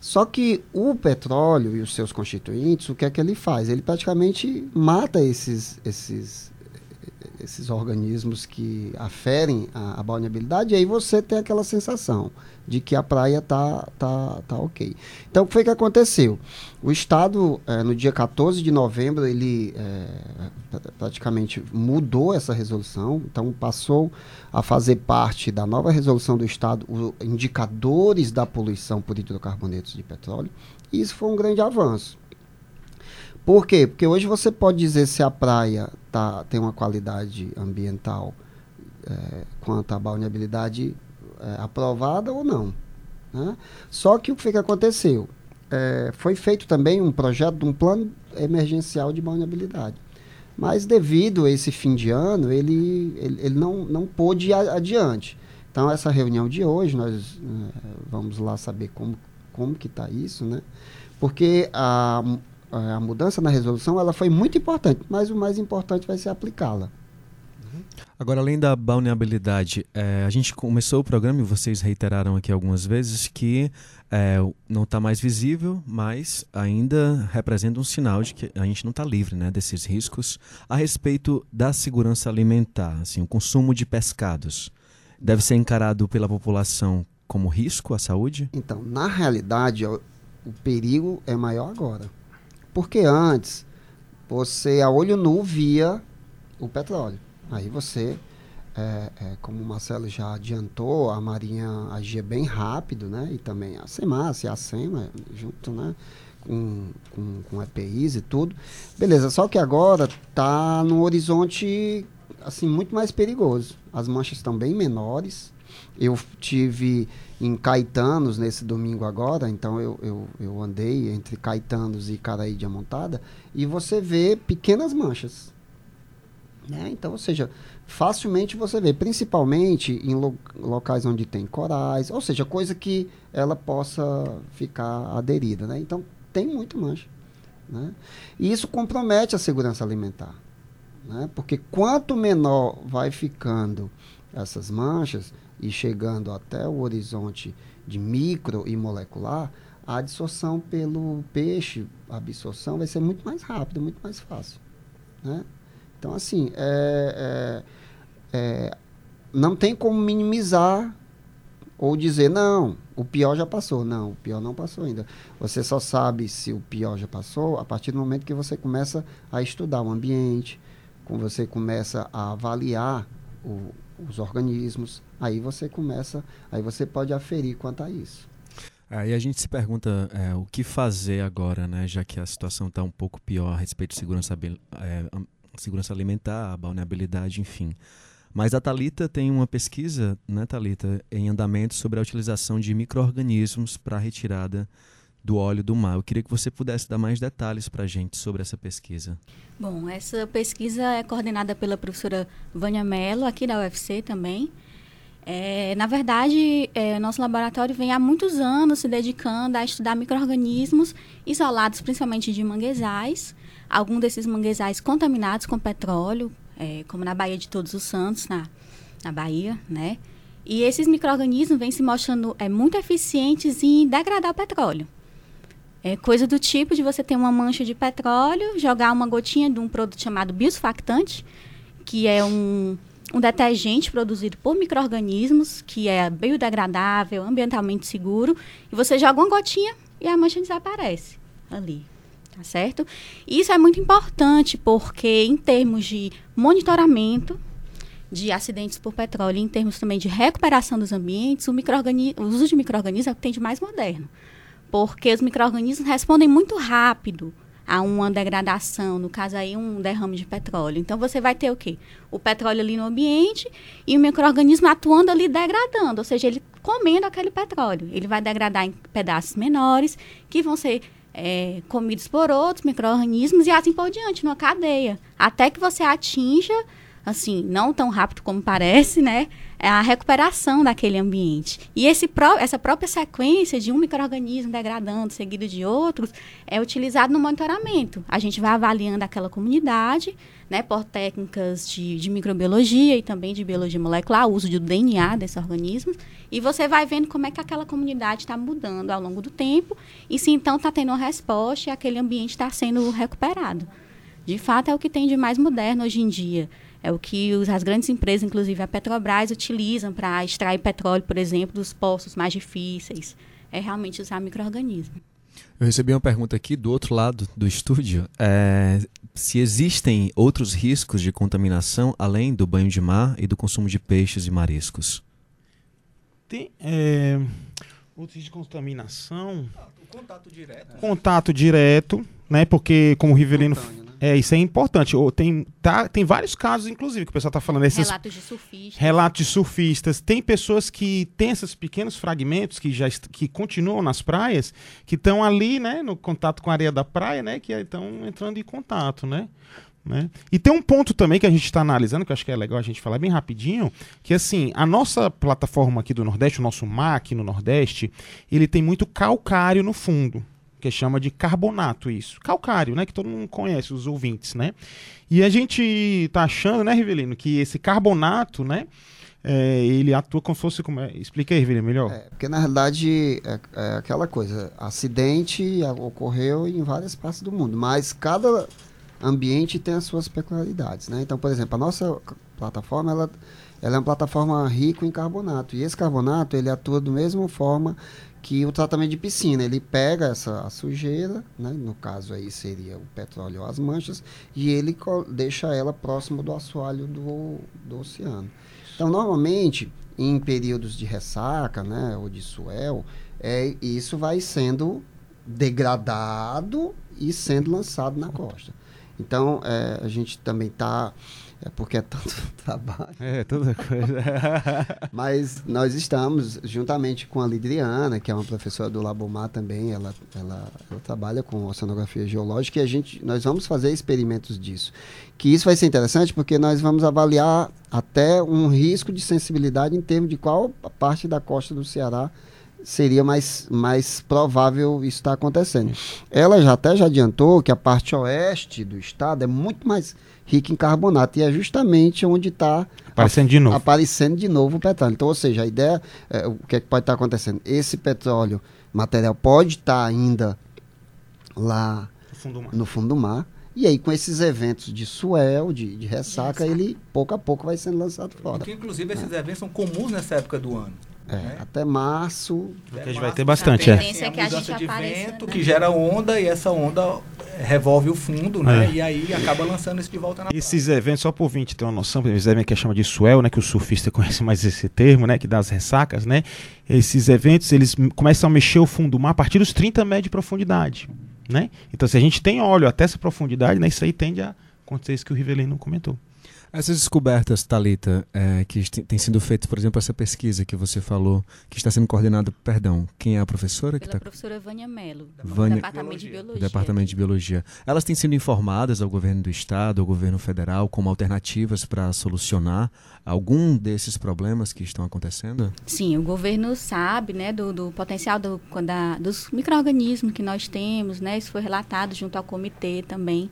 Só que o petróleo e os seus constituintes, o que é que ele faz? Ele praticamente mata esses, esses, esses organismos que aferem a, a balneabilidade, e aí você tem aquela sensação de que a praia tá, tá, tá ok. Então, o que foi que aconteceu? O Estado, é, no dia 14 de novembro, ele é, praticamente mudou essa resolução, então passou a fazer parte da nova resolução do Estado os indicadores da poluição por hidrocarbonetos de petróleo, e isso foi um grande avanço. Por quê? Porque hoje você pode dizer se a praia tá, tem uma qualidade ambiental é, quanto à balneabilidade é, aprovada ou não. Né? Só que o que, foi que aconteceu? É, foi feito também um projeto de um plano emergencial de vulnerabilidade. Mas devido a esse fim de ano, ele, ele, ele não, não pôde ir adiante. Então, essa reunião de hoje, nós é, vamos lá saber como, como que está isso, né? Porque a, a mudança na resolução ela foi muito importante, mas o mais importante vai ser aplicá-la. Agora, além da balneabilidade, é, a gente começou o programa e vocês reiteraram aqui algumas vezes que é, não está mais visível, mas ainda representa um sinal de que a gente não está livre né, desses riscos a respeito da segurança alimentar, assim, o consumo de pescados. Deve ser encarado pela população como risco à saúde? Então, na realidade, o perigo é maior agora. Porque antes, você a olho nu via o petróleo. Aí você, é, é, como o Marcelo já adiantou, a Marinha agia bem rápido, né? E também a SEMAS e a SEMA, junto, né? Com, com, com EPIs e tudo. Beleza, só que agora está no horizonte assim muito mais perigoso. As manchas estão bem menores. Eu tive em Caetanos nesse domingo agora, então eu, eu, eu andei entre Caetanos e Caraí de Amontada, e você vê pequenas manchas. Né? Então, ou seja, facilmente você vê, principalmente em lo locais onde tem corais, ou seja, coisa que ela possa ficar aderida. Né? Então, tem muita mancha. Né? E isso compromete a segurança alimentar. Né? Porque quanto menor vai ficando essas manchas e chegando até o horizonte de micro e molecular, a absorção pelo peixe, a absorção vai ser muito mais rápida, muito mais fácil. Né? Então, assim, é, é, é, não tem como minimizar ou dizer, não, o pior já passou. Não, o pior não passou ainda. Você só sabe se o pior já passou a partir do momento que você começa a estudar o ambiente, quando você começa a avaliar o, os organismos, aí você começa, aí você pode aferir quanto a isso. Aí a gente se pergunta é, o que fazer agora, né? Já que a situação está um pouco pior a respeito de segurança, é, segurança alimentar, balneabilidade, enfim. Mas a Talita tem uma pesquisa, né, Talita, em andamento sobre a utilização de microrganismos para retirada do óleo do mar. Eu queria que você pudesse dar mais detalhes para a gente sobre essa pesquisa. Bom, essa pesquisa é coordenada pela professora Vânia Mello, aqui da UFC também. É, na verdade, é, nosso laboratório vem há muitos anos se dedicando a estudar micro-organismos isolados principalmente de manguezais, alguns desses manguezais contaminados com petróleo, é, como na Baía de Todos os Santos, na, na Bahia, né? E esses micro-organismos vêm se mostrando é, muito eficientes em degradar o petróleo. É coisa do tipo de você ter uma mancha de petróleo, jogar uma gotinha de um produto chamado biosurfactante, que é um, um detergente produzido por micro-organismos, que é biodegradável, ambientalmente seguro, e você joga uma gotinha e a mancha desaparece ali tá certo? Isso é muito importante porque em termos de monitoramento de acidentes por petróleo, em termos também de recuperação dos ambientes, o, o uso de microorganismos é o que tem de mais moderno. Porque os microorganismos respondem muito rápido a uma degradação, no caso aí um derrame de petróleo. Então você vai ter o quê? O petróleo ali no ambiente e o microorganismo atuando ali degradando, ou seja, ele comendo aquele petróleo. Ele vai degradar em pedaços menores que vão ser é, comidos por outros micro-organismos e assim por diante, numa cadeia. Até que você atinja, assim, não tão rápido como parece, né? A recuperação daquele ambiente. E esse pró essa própria sequência de um microorganismo degradando seguido de outros é utilizado no monitoramento. A gente vai avaliando aquela comunidade, né, por técnicas de, de microbiologia e também de biologia molecular, uso do DNA desses organismos, e você vai vendo como é que aquela comunidade está mudando ao longo do tempo, e se então está tendo uma resposta e aquele ambiente está sendo recuperado. De fato, é o que tem de mais moderno hoje em dia. É o que os, as grandes empresas, inclusive a Petrobras, utilizam para extrair petróleo, por exemplo, dos poços mais difíceis. É realmente usar micro-organismos. Eu recebi uma pergunta aqui do outro lado do estúdio. É, se existem outros riscos de contaminação além do banho de mar e do consumo de peixes e mariscos? Tem é, outros de contaminação. Ah, contato direto. Contato direto, né? Porque, como o Rivelino. Né? É, isso é importante. Tem, tá, tem vários casos, inclusive, que o pessoal está falando. Esses relatos de surfistas. Relatos de surfistas. Tem pessoas que têm esses pequenos fragmentos que já que continuam nas praias, que estão ali, né, no contato com a areia da praia, né, que estão entrando em contato, né? Né? E tem um ponto também que a gente está analisando, que eu acho que é legal a gente falar bem rapidinho, que assim, a nossa plataforma aqui do Nordeste, o nosso mar aqui no Nordeste, ele tem muito calcário no fundo que chama de carbonato isso. Calcário, né? Que todo mundo conhece, os ouvintes, né? E a gente tá achando, né, Rivelino, que esse carbonato, né? É, ele atua como se fosse. Como é? Explica aí, Rivelino, melhor. É, porque na realidade é, é, aquela coisa: acidente ocorreu em várias partes do mundo, mas cada ambiente tem as suas peculiaridades, né? Então, por exemplo, a nossa plataforma ela, ela é uma plataforma rica em carbonato e esse carbonato ele atua da mesma forma que o tratamento de piscina, ele pega essa sujeira, né, no caso aí seria o petróleo ou as manchas, e ele deixa ela próximo do assoalho do, do oceano. Então, normalmente, em períodos de ressaca, né, ou de suel, é, isso vai sendo degradado e sendo lançado na costa. Então, é, a gente também está é porque é tanto trabalho. É, toda coisa. Mas nós estamos, juntamente com a Lidriana, que é uma professora do Labomar também, ela, ela, ela, trabalha com oceanografia geológica, e a gente, nós vamos fazer experimentos disso. Que isso vai ser interessante porque nós vamos avaliar até um risco de sensibilidade em termos de qual parte da costa do Ceará seria mais, mais provável isso estar acontecendo. Ela já até já adiantou que a parte oeste do estado é muito mais rica em carbonato e é justamente onde está aparecendo de novo aparecendo de novo o petróleo. Então, ou seja, a ideia é, o que, é que pode estar acontecendo? Esse petróleo material pode estar ainda lá no fundo do mar. No fundo do mar e aí, com esses eventos de suel, de, de ressaca, ele pouco a pouco vai sendo lançado fora. Porque, inclusive, esses é. eventos são comuns nessa época do ano. É, né? Até março. Até a gente vai ter bastante, a é. é. que a gente de apareça, vento né? que gera onda e essa onda revolve o fundo, né? É. E aí acaba lançando isso de volta na Esses eventos, só por 20 ter uma noção, esses eventos que chama de swell, né? Que o surfista conhece mais esse termo, né? Que dá as ressacas, né? Esses eventos, eles começam a mexer o fundo do mar a partir dos 30 metros de profundidade, né? Então, se a gente tem óleo até essa profundidade, né? Isso aí tende a acontecer isso que o Rivelino comentou. Essas descobertas, Talita, é, que têm sido feitas, por exemplo, essa pesquisa que você falou, que está sendo coordenada, perdão, quem é a professora? Pela que tá... professora Vânia Mello, do Vânia... Departamento de Biologia. Departamento de Biologia. Elas têm sido informadas ao governo do estado, ao governo federal, como alternativas para solucionar algum desses problemas que estão acontecendo? Sim, o governo sabe, né, do, do potencial do, da, dos micro-organismos que nós temos, né, isso foi relatado junto ao comitê também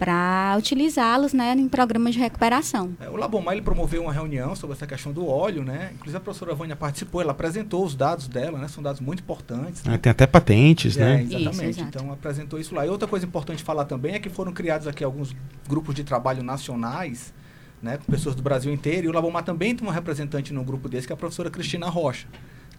para utilizá-los né, em programas de recuperação. É, o Labomar ele promoveu uma reunião sobre essa questão do óleo, né? Inclusive a professora Vânia participou, ela apresentou os dados dela, né? São dados muito importantes. Né? É, tem até patentes, é, né? Exatamente. Isso, então apresentou isso lá. E outra coisa importante falar também é que foram criados aqui alguns grupos de trabalho nacionais, né? Com pessoas do Brasil inteiro. E o Labomar também tem uma representante no grupo desse, que é a professora Cristina Rocha.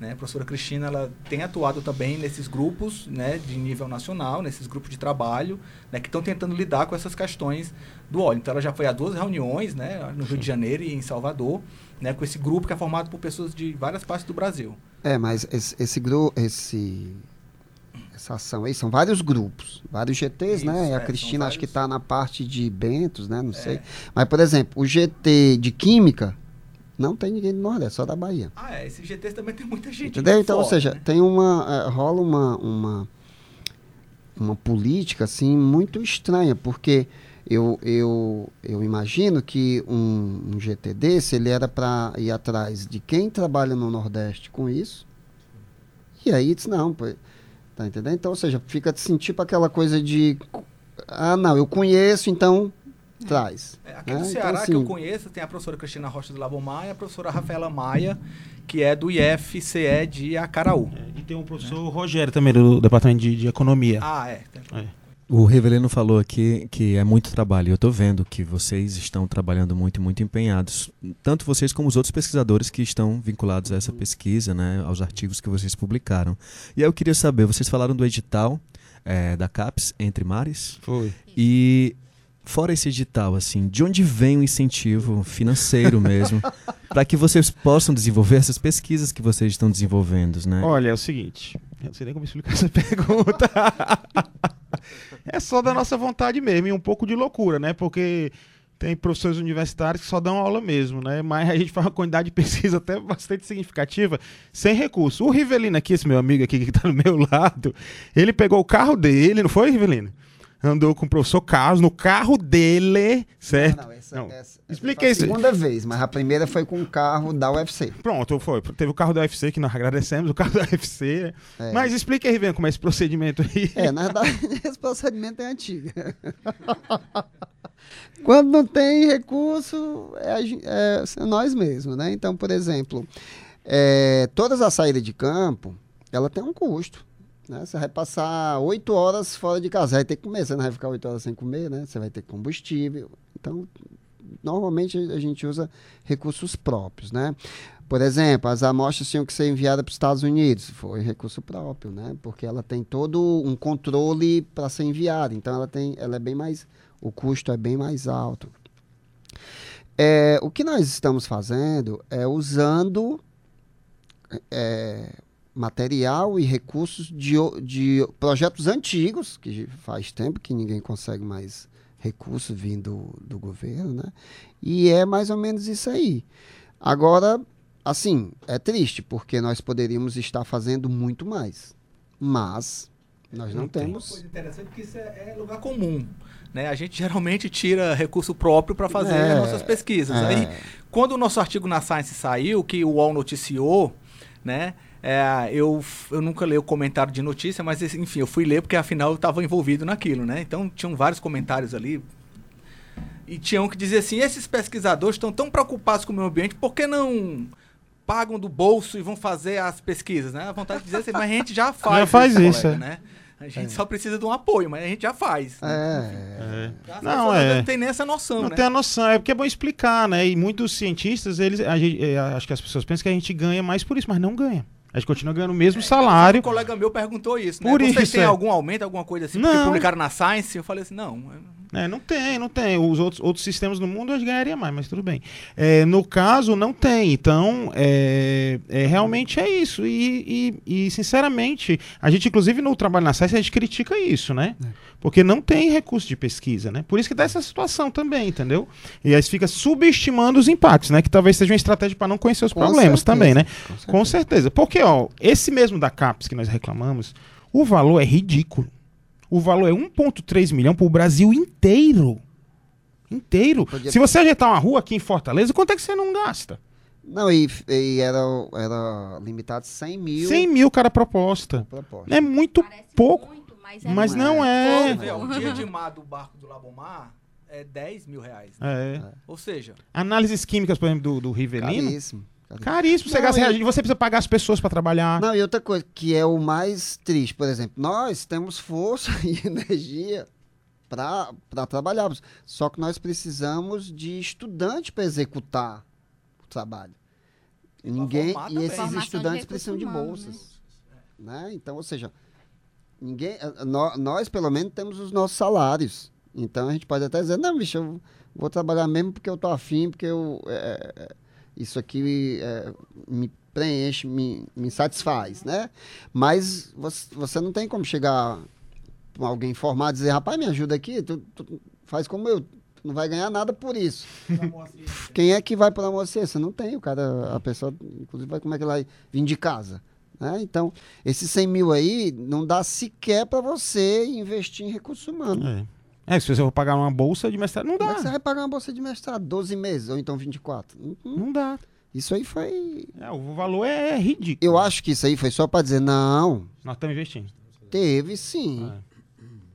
Né? A professora Cristina ela tem atuado também nesses grupos né, de nível nacional, nesses grupos de trabalho, né, que estão tentando lidar com essas questões do óleo. Então, ela já foi a duas reuniões né, no Rio de Janeiro e em Salvador, né, com esse grupo que é formado por pessoas de várias partes do Brasil. É, mas esse, esse grupo, esse essa ação aí, são vários grupos, vários GTs, né? Isso, né? É, a Cristina acho que está na parte de Bentos, né? Não é. sei. Mas, por exemplo, o GT de Química não tem ninguém do Nordeste, só da Bahia. Ah, é. Esse GT também tem muita gente. Entendeu? Então, fora, ou seja, né? tem uma. É, rola uma, uma, uma política, assim, muito estranha, porque eu, eu, eu imagino que um, um GT desse, ele era para ir atrás de quem trabalha no Nordeste com isso. E aí diz, não, pô, tá entendendo? Então, ou seja, fica assim, tipo aquela coisa de. Ah, não, eu conheço, então traz. É, aqui no né? Ceará, então, assim, que eu conheço, tem a professora Cristina Rocha do Labomar e a professora Rafaela Maia, que é do IFCE de Acaraú. É, e tem o professor é. Rogério também, do Departamento de, de Economia. Ah, é. é. O Revelino falou aqui que é muito trabalho. Eu estou vendo que vocês estão trabalhando muito, muito empenhados. Tanto vocês como os outros pesquisadores que estão vinculados a essa pesquisa, né, aos artigos que vocês publicaram. E aí eu queria saber, vocês falaram do edital é, da CAPES, Entre Mares. Foi. E fora esse edital, assim, de onde vem o incentivo financeiro mesmo para que vocês possam desenvolver essas pesquisas que vocês estão desenvolvendo, né? Olha, é o seguinte, eu não sei nem como explicar essa pergunta. é só da nossa vontade mesmo e um pouco de loucura, né? Porque tem professores universitários que só dão aula mesmo, né? Mas a gente faz uma quantidade de pesquisa até bastante significativa, sem recurso. O Rivelino aqui, esse meu amigo aqui que está do meu lado, ele pegou o carro dele, não foi, Rivelino? Andou com o professor Carlos no carro dele, certo? Não, não, essa, não. essa, Explica isso. segunda vez, mas a primeira foi com o carro da UFC. Pronto, foi. Teve o carro da UFC que nós agradecemos, o carro da UFC. É. Mas explica aí, Riven, como é esse procedimento aí. É, na verdade, esse procedimento é antigo. Quando não tem recurso, é, é, é, nós mesmos, né? Então, por exemplo, é, todas as saídas de campo, ela tem um custo. Né? Você vai passar oito horas fora de casa, vai ter que comer, você não vai ficar oito horas sem comer, né? Você vai ter combustível. Então, normalmente a gente usa recursos próprios, né? Por exemplo, as amostras tinham que ser enviadas para os Estados Unidos, foi recurso próprio, né? Porque ela tem todo um controle para ser enviada, então ela tem, ela é bem mais, o custo é bem mais alto. É, o que nós estamos fazendo é usando é, material e recursos de, de projetos antigos, que faz tempo que ninguém consegue mais recurso vindo do governo, né? E é mais ou menos isso aí. Agora, assim, é triste, porque nós poderíamos estar fazendo muito mais. Mas nós não, Uma temos. coisa interessante que isso é, é lugar comum. Né? A gente geralmente tira recurso próprio para fazer É, as nossas pesquisas. é. Aí, quando o nosso artigo na Science saiu, que o UOL noticiou, né? É, eu, eu nunca leio o comentário de notícia, mas enfim, eu fui ler porque afinal eu estava envolvido naquilo, né? Então tinham vários comentários ali. E tinha um que dizia assim: esses pesquisadores estão tão preocupados com o meio ambiente, por que não pagam do bolso e vão fazer as pesquisas, né? A vontade de dizer assim, mas a gente já faz. Já faz isso, colega, é. né? A gente só precisa de um apoio, mas a gente já faz. É, É. Não, é. Não tem nem essa noção, Não né? tem a noção, é porque é bom explicar, né? E muitos cientistas, eles, a gente- é, acho que as pessoas pensam que a gente ganha mais por isso, mas não ganha. A gente continua ganhando o mesmo Um salário. colega meu perguntou isso, né? Por Vocês isso, têm é. algum aumento, alguma coisa assim? Porque Não. publicaram na Science? Eu falei assim, não. É, não tem, não tem. Os outros, outros sistemas no mundo a gente ganharia mais, mas tudo bem. É, no caso, não tem. Então, é, é, realmente é isso. E, e- e, sinceramente, a gente, inclusive, no trabalho na SES, a gente critica isso, né? Porque não tem recurso de pesquisa, né? Por isso que dá essa situação também, entendeu? E aí fica subestimando os impactos, né? Que talvez seja uma estratégia para não conhecer os Com problemas certeza, também, né? com certeza. Com certeza. Porque, ó, esse mesmo da CAPES que nós reclamamos, o valor é ridículo. O valor é 1,3 milhão para o Brasil inteiro. Inteiro. Podia- Se você ajeitar uma rua aqui em Fortaleza, quanto é que você não gasta? Não, e, e era, era limitado 100 mil 100 mil cada proposta. propostas. É muito Parece pouco, muito, mas, é mas não é. O dia de mar do barco do Labomar é 10 mil reais. né? É. Ou seja, Análises químicas, por exemplo, do, do Rivelino. Caríssimo. caríssimo. Você, Não, gasta, e- reagente, você precisa pagar as pessoas para trabalhar. Não, e outra coisa, que é o mais triste, por exemplo, nós temos força e energia para trabalharmos, só que nós precisamos de estudante para executar o trabalho. E Ninguém e esses de estudantes precisam de humano, bolsas, né? Então, ou seja, ninguém, eh, nó- nós pelo menos temos os nossos salários. Então a gente pode até dizer, não, bicho, eu vou trabalhar mesmo porque eu tô afim, porque eu eh, eh, isso aqui eh, me preenche, me, me satisfaz, né? Mas você, você não tem como chegar com alguém formado e dizer, rapaz, me ajuda aqui, tu, tu faz como eu, tu não vai ganhar nada por isso. Quem é que vai para amor Você não tem, o cara, a pessoa, inclusive, vai, como é que ela vai vir de casa? Né? Então, esses 100 mil aí não dá sequer para você investir em recursos humanos. É. É, se você for pagar uma bolsa de mestrado, não Como é dá. que você vai pagar uma bolsa de mestrado? 12 meses, ou então 24? Hum, hum. Não dá. Isso aí foi. É, o valor é ridículo. Eu acho que isso aí foi só para dizer, não, Nós estamos investindo. teve sim. É.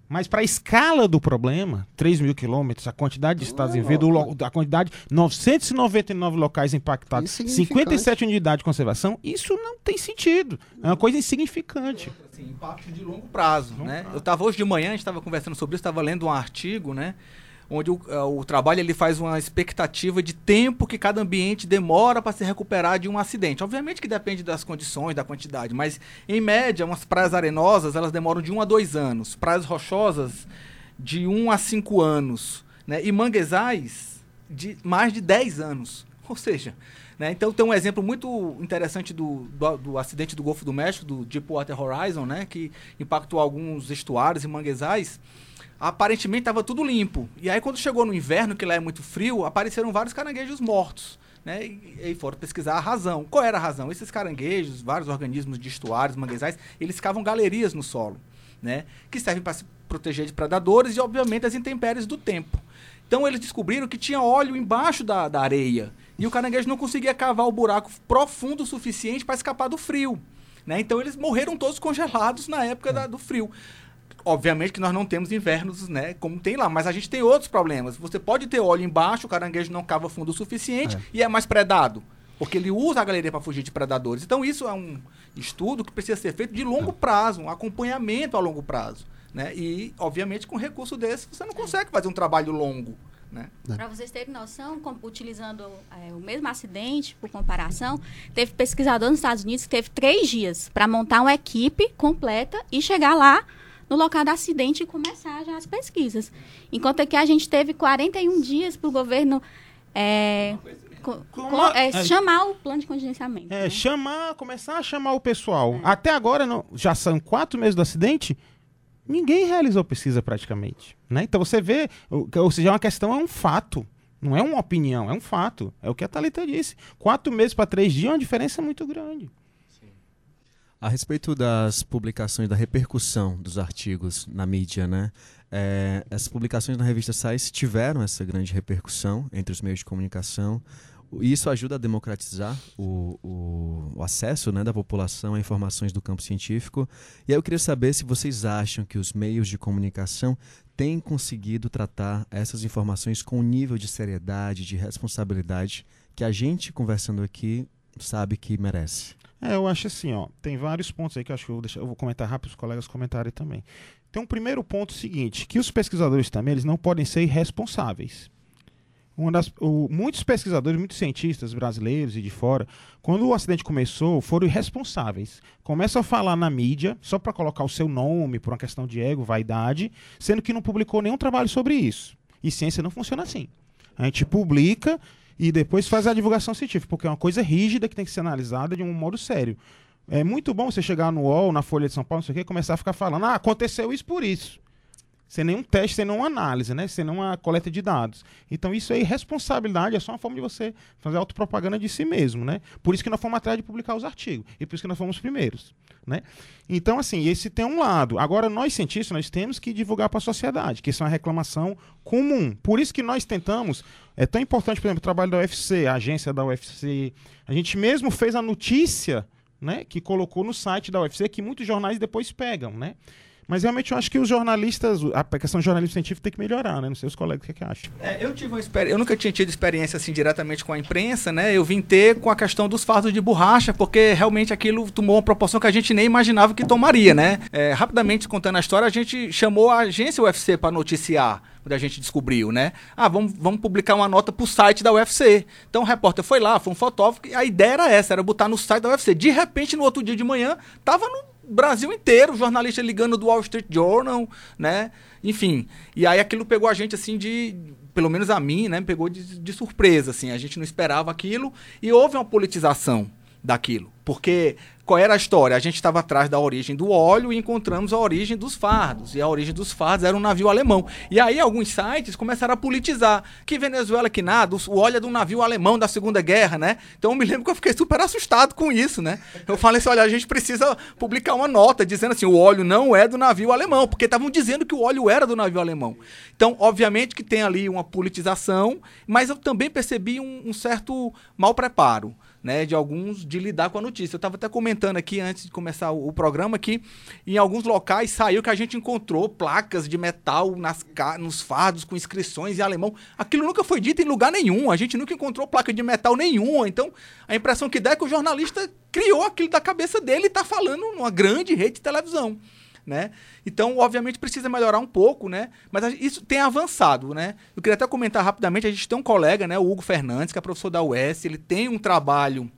Mas para a escala do problema, 3 mil quilômetros, a quantidade de estados é envolvidos, a quantidade, 999 locais impactados, Insignificante. 57 unidades de conservação, isso não tem sentido. É uma coisa insignificante. assim, impacto de longo prazo, né? Eu estava hoje de manhã, a gente estava conversando sobre isso, estava lendo um artigo, né? Onde o, eh, o trabalho ele faz uma expectativa de tempo que cada ambiente demora para se recuperar de um acidente. Obviamente que depende das condições, da quantidade, mas em média, umas praias arenosas elas demoram de um a dois anos, praias rochosas de um a cinco anos, né? E manguezais de mais de 10 anos. Ou seja, né? Então tem um exemplo muito interessante do, do, do acidente do Golfo do México, do Deepwater Horizon, né? que impactou alguns estuários e manguezais. Aparentemente estava tudo limpo. E aí quando chegou no inverno, que lá é muito frio, apareceram vários caranguejos mortos. Né? E, e foram pesquisar a razão. Qual era a razão? Esses caranguejos, vários organismos de estuários, manguezais, eles cavam galerias no solo, né? que servem para se proteger de predadores e, obviamente, das intempéries do tempo. Então eles descobriram que tinha óleo embaixo da, da areia. E o caranguejo não conseguia cavar o buraco profundo o suficiente para escapar do frio. Né? Então eles morreram todos congelados na época da- do frio. Obviamente que nós não temos invernos, né, como tem lá, mas a gente tem outros problemas. Você pode ter óleo embaixo, o caranguejo não cava fundo o suficiente e é mais predado, porque ele usa a galeria para fugir de predadores. Então isso é um estudo que precisa ser feito de longo prazo, um acompanhamento a longo prazo, né? E obviamente com recurso desse você não consegue fazer um trabalho longo, né? Para vocês terem noção, com- utilizando é, o mesmo acidente, por comparação, teve pesquisador nos Estados Unidos que teve três dias para montar uma equipe completa e chegar lá no local do acidente e começar já as pesquisas. Enquanto aqui a gente teve 41 dias para o governo é, co- co- é, é. chamar o plano de contingenciamento. É, né? chamar, começar a chamar o pessoal. Até agora, não- já são quatro meses do acidente, Ninguém realizou pesquisa praticamente. Né? Então você vê, ou seja, é uma questão, é um fato. Não é uma opinião, é um fato. É o que a Thalita disse. Quatro meses para três dias é uma diferença muito grande. A respeito das publicações, da repercussão dos artigos na mídia, né? É, essas publicações na revista Science tiveram essa grande repercussão entre os meios de comunicação. Isso ajuda a democratizar o, o, o, acesso né, da população a informações do campo científico. E aí eu queria saber se vocês acham que os meios de comunicação têm conseguido tratar essas informações com o nível de seriedade, de responsabilidade que a gente conversando aqui sabe que merece. É, eu acho assim, ó, tem vários pontos aí que eu acho que eu vou, deixar, eu vou comentar rápido, os colegas comentarem também. Tem um primeiro ponto seguinte, que os pesquisadores também eles não podem ser irresponsáveis. Das, o, muitos pesquisadores, muitos cientistas brasileiros e de fora, quando o acidente começou, foram irresponsáveis. Começam a falar na mídia só para colocar o seu nome por uma questão de ego, vaidade, sendo que não publicou nenhum trabalho sobre isso. E ciência não funciona assim. A gente publica e depois faz a divulgação científica, porque é uma coisa rígida que tem que ser analisada de um modo sério. É muito bom você chegar no UOL, na Folha de São Paulo, não sei o quê, e começar a ficar falando, ah, aconteceu isso por isso sem nenhum teste, sem nenhuma análise, né? sem nenhuma coleta de dados. Então isso aí, responsabilidade, é só uma forma de você fazer autopropaganda de si mesmo. Né? Por isso que nós fomos atrás de publicar os artigos, e por isso que nós fomos os primeiros. Né? Então, assim, esse tem um lado. Agora, nós cientistas, nós temos que divulgar para a sociedade, que isso é uma reclamação comum. Por isso que nós tentamos, é tão importante, por exemplo, o trabalho da UFC, a agência da UFC, a gente mesmo fez a notícia né, que colocou no site da UFC, que muitos jornais depois pegam, né? Mas realmente eu acho que os jornalistas, a questão do jornalismo científico tem que melhorar, né? Não sei os colegas o que, é que acham. É, eu tive uma eu nunca tinha tido experiência assim diretamente com a imprensa, né? Eu vim ter com a questão dos fardos de borracha, porque realmente aquilo tomou uma proporção que a gente nem imaginava que tomaria, né? É, rapidamente contando a história, a gente chamou a agência UFC para noticiar quando a gente descobriu, né? Ah, vamos, vamos publicar uma nota pro site da UFC. Então o repórter foi lá, foi um fotógrafo, e a ideia era essa, era botar no site da UFC. De repente, no outro dia de manhã, tava no Brasil inteiro, jornalista ligando do Wall Street Journal, né? Enfim. E aí aquilo pegou a gente assim de. Pelo menos a mim, né? Pegou de, de surpresa, assim. A gente não esperava aquilo e houve uma politização daquilo. Porque qual era a história? A gente estava atrás da origem do óleo e encontramos a origem dos fardos. E a origem dos fardos era um navio alemão. E aí alguns sites começaram a politizar. Que Venezuela que nada, o óleo é de um navio alemão da Segunda Guerra, né? Então eu me lembro que eu fiquei super assustado com isso, né? Eu falei assim, olha, a gente precisa publicar uma nota dizendo assim, o óleo não é do navio alemão, porque estavam dizendo que o óleo era do navio alemão. Então, obviamente que tem ali uma politização, mas eu também percebi um, um certo mal preparo né, de alguns de lidar com a notícia. Eu estava até comentando aqui antes de começar o, o, programa que em alguns locais saiu que a gente encontrou placas de metal nas, nos fardos com inscrições em alemão. Aquilo nunca foi dito em lugar nenhum. A gente nunca encontrou placa de metal nenhuma. Então, a impressão que dá é que o jornalista criou aquilo da cabeça dele e está falando numa grande rede de televisão né? Então, obviamente, precisa melhorar um pouco, né? Mas isso tem avançado, né? Eu queria até comentar rapidamente, a gente tem um colega, né, o Hugo Fernandes, que é professor da UES, ele tem um trabalho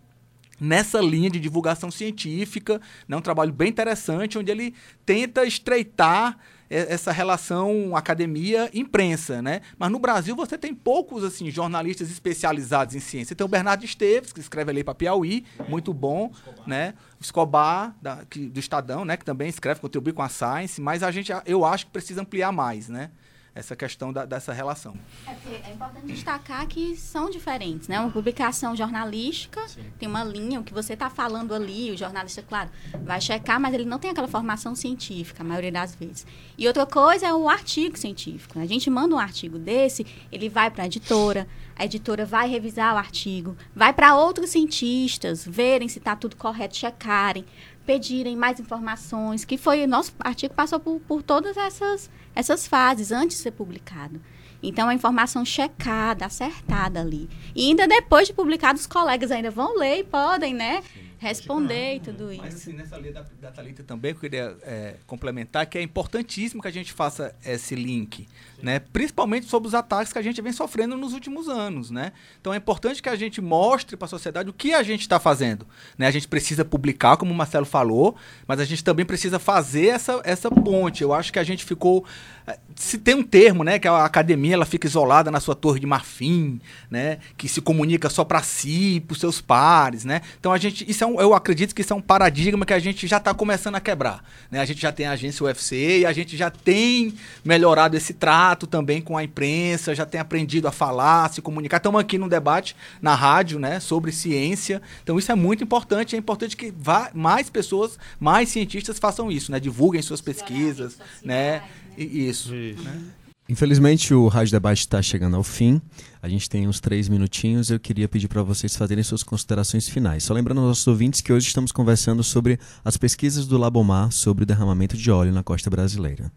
nessa linha de divulgação científica, né, um trabalho bem interessante, onde ele tenta estreitar essa relação academia-imprensa, né? Mas no Brasil você tem poucos assim jornalistas especializados em ciência. Tem o Bernardo Esteves, que escreve ali para Piauí, muito bom, né? Escobar, da, que, do Estadão, né? Que também escreve, contribui com a Science, mas a gente, eu acho que precisa ampliar mais, né? Essa questão da, dessa relação. É, é, importante destacar que são diferentes, né? Uma publicação jornalística Sim. tem uma linha, o que você está falando ali, o jornalista, claro, vai checar, mas ele não tem aquela formação científica, a maioria das vezes. E outra coisa é o artigo científico. A gente manda um artigo desse, ele vai para a editora, a editora vai revisar o artigo, vai para outros cientistas verem se está tudo correto, checarem, pedirem mais informações, que foi o nosso artigo passou por, por todas essas essas fases antes de ser publicado. Então, a informação checada, acertada ali. E ainda depois de publicado, os colegas ainda vão ler e podem, né? Sim responder e tudo isso. Mas assim, nessa lei da, da Thalita também, eu queria é, complementar que é importantíssimo que a gente faça esse link, né? Principalmente sobre os ataques que a gente vem sofrendo nos últimos anos, né? Então é importante que a gente mostre para a sociedade o que a gente está fazendo, né? A gente precisa publicar, como o Marcelo falou, mas a gente também precisa fazer essa, essa ponte. Eu acho que a gente ficou é, se tem um termo, né, que a academia ela fica isolada na sua torre de marfim, né, que se comunica só para si, para os seus pares, né? Então a gente isso é um, eu acredito que isso é um paradigma que a gente já está começando a quebrar. Né? A gente já tem a agência UFC e a gente já tem melhorado esse trato também com a imprensa, já tem aprendido a falar, se comunicar. Estamos aqui num debate na rádio né, sobre ciência. Então isso é muito importante. É importante que vá, mais pessoas, mais cientistas façam isso, né? divulguem suas pesquisas. Né? Isso. isso. Né? Infelizmente o Rádio Debate está chegando ao fim. A gente tem uns três minutinhos. Eu queria pedir para vocês fazerem suas considerações finais. Só lembrando aos nossos ouvintes que hoje estamos conversando sobre as pesquisas do Labomar sobre o derramamento de óleo na costa brasileira.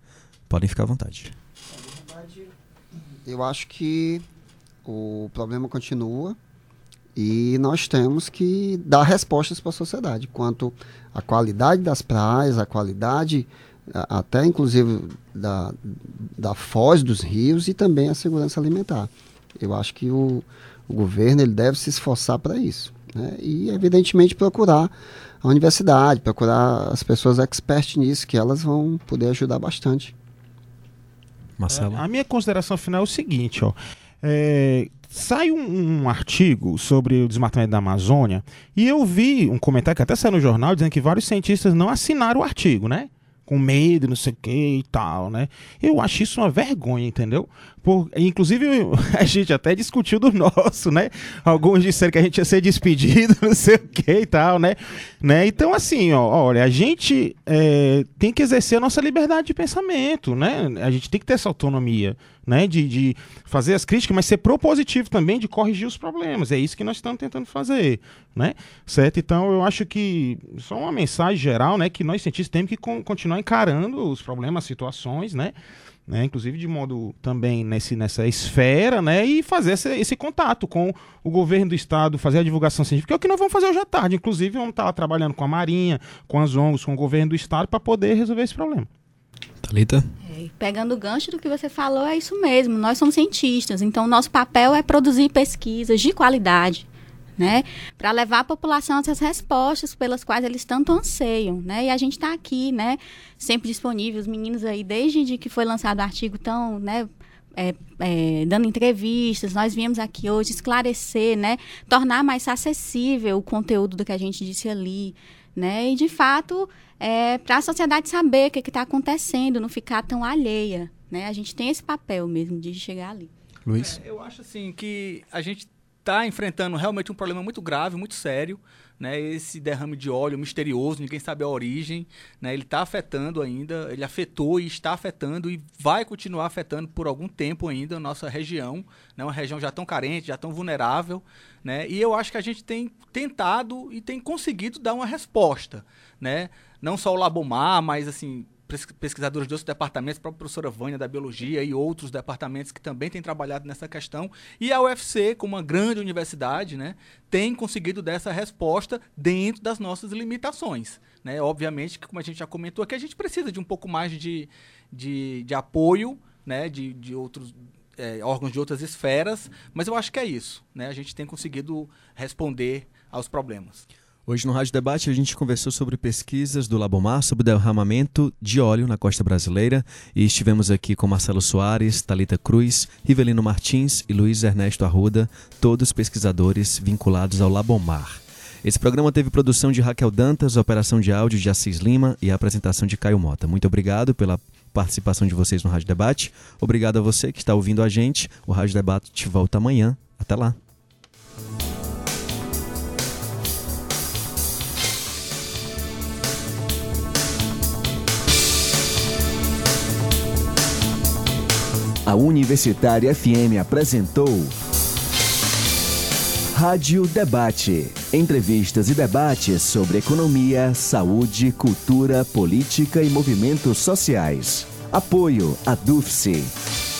Podem ficar à vontade. Eu acho que o problema continua e nós temos que dar respostas para a sociedade quanto à qualidade das praias, a qualidade até inclusive da, da foz dos rios e também a segurança alimentar. Eu acho que o, o governo ele deve se esforçar para isso. Né? E, evidentemente, procurar a universidade, procurar as pessoas expertas nisso, que elas vão poder ajudar bastante. Marcelo? É, a minha consideração final é o seguinte, ó. É, sai um, um, artigo sobre o desmatamento da Amazônia e eu vi um comentário que até saiu no jornal dizendo que vários cientistas não assinaram o artigo, né? Com medo, não sei o que e tal, né? Eu acho isso uma vergonha, entendeu? Por, inclusive, a gente até discutiu do nosso, né? Alguns disseram que a gente ia ser despedido, não sei o que e tal, né? né? Então, assim, ó, olha, a gente é, tem que exercer a nossa liberdade de pensamento, né? A gente tem que ter essa autonomia, né? De, de fazer as críticas, mas ser propositivo também de corrigir os problemas. É isso que nós estamos tentando fazer, né? Certo? Então, eu acho que, só uma mensagem geral, né? Que nós cientistas temos que continuar encarando os problemas, as situações, né? Né, inclusive de modo também nesse, nessa esfera, né, e fazer esse, esse, contato com o governo do estado, fazer a divulgação científica, que é o que nós vamos fazer hoje à tarde. Inclusive, vamos estar trabalhando com a Marinha, com as ONGs, com o governo do estado, para poder resolver esse problema. Thalita? É, pegando o gancho do que você falou, é isso mesmo. Nós somos cientistas, então nosso papel é produzir pesquisas de qualidade, né, para levar à população essas respostas pelas quais eles tanto anseiam, né? E a gente está aqui, né, sempre disponível, os meninos aí desde que foi lançado o artigo estão, né, é, é, dando entrevistas, nós viemos aqui hoje esclarecer, né, tornar mais acessível o conteúdo do que a gente disse ali, né, e de fato é, para a sociedade saber o que está acontecendo, não ficar tão alheia, né, a gente tem esse papel mesmo de chegar ali. Luiz? É, eu acho assim que a gente está enfrentando realmente um problema muito grave, muito sério. Né, esse derrame de óleo misterioso, ninguém sabe a origem, né, ele está afetando ainda, ele afetou e está afetando e vai continuar afetando por algum tempo ainda a nossa região, né, uma região já tão carente, já tão vulnerável, né, e eu acho que a gente tem tentado e tem conseguido dar uma resposta, né, não só o Labomar, mas assim pesquisadores de outros departamentos, a própria professora Vânia da Biologia e outros departamentos que também têm trabalhado nessa questão. E a UFC, como uma grande universidade, né, tem conseguido dar essa resposta dentro das nossas limitações. Né? Obviamente que, como a gente já comentou aqui, a gente precisa de um pouco mais de, de, de apoio né, de, de outros é, órgãos de outras esferas, mas eu acho que é isso. Né? A gente tem conseguido responder aos problemas. Hoje no Rádio Debate a gente conversou sobre pesquisas do Labomar sobre derramamento de óleo na costa brasileira e estivemos aqui com Marcelo Soares, Talita Cruz, Rivelino Martins e Luiz Ernesto Arruda, todos pesquisadores vinculados ao Labomar. Esse programa teve produção de Raquel Dantas, operação de áudio de Assis Lima e a apresentação de Caio Mota. Muito obrigado pela participação de vocês no Rádio Debate. Obrigado a você que está ouvindo a gente. O Rádio Debate volta amanhã. Até lá. A Universitária FM apresentou Rádio Debate. Entrevistas e debates sobre economia, saúde, cultura, política e movimentos sociais. Apoio a DUFSE.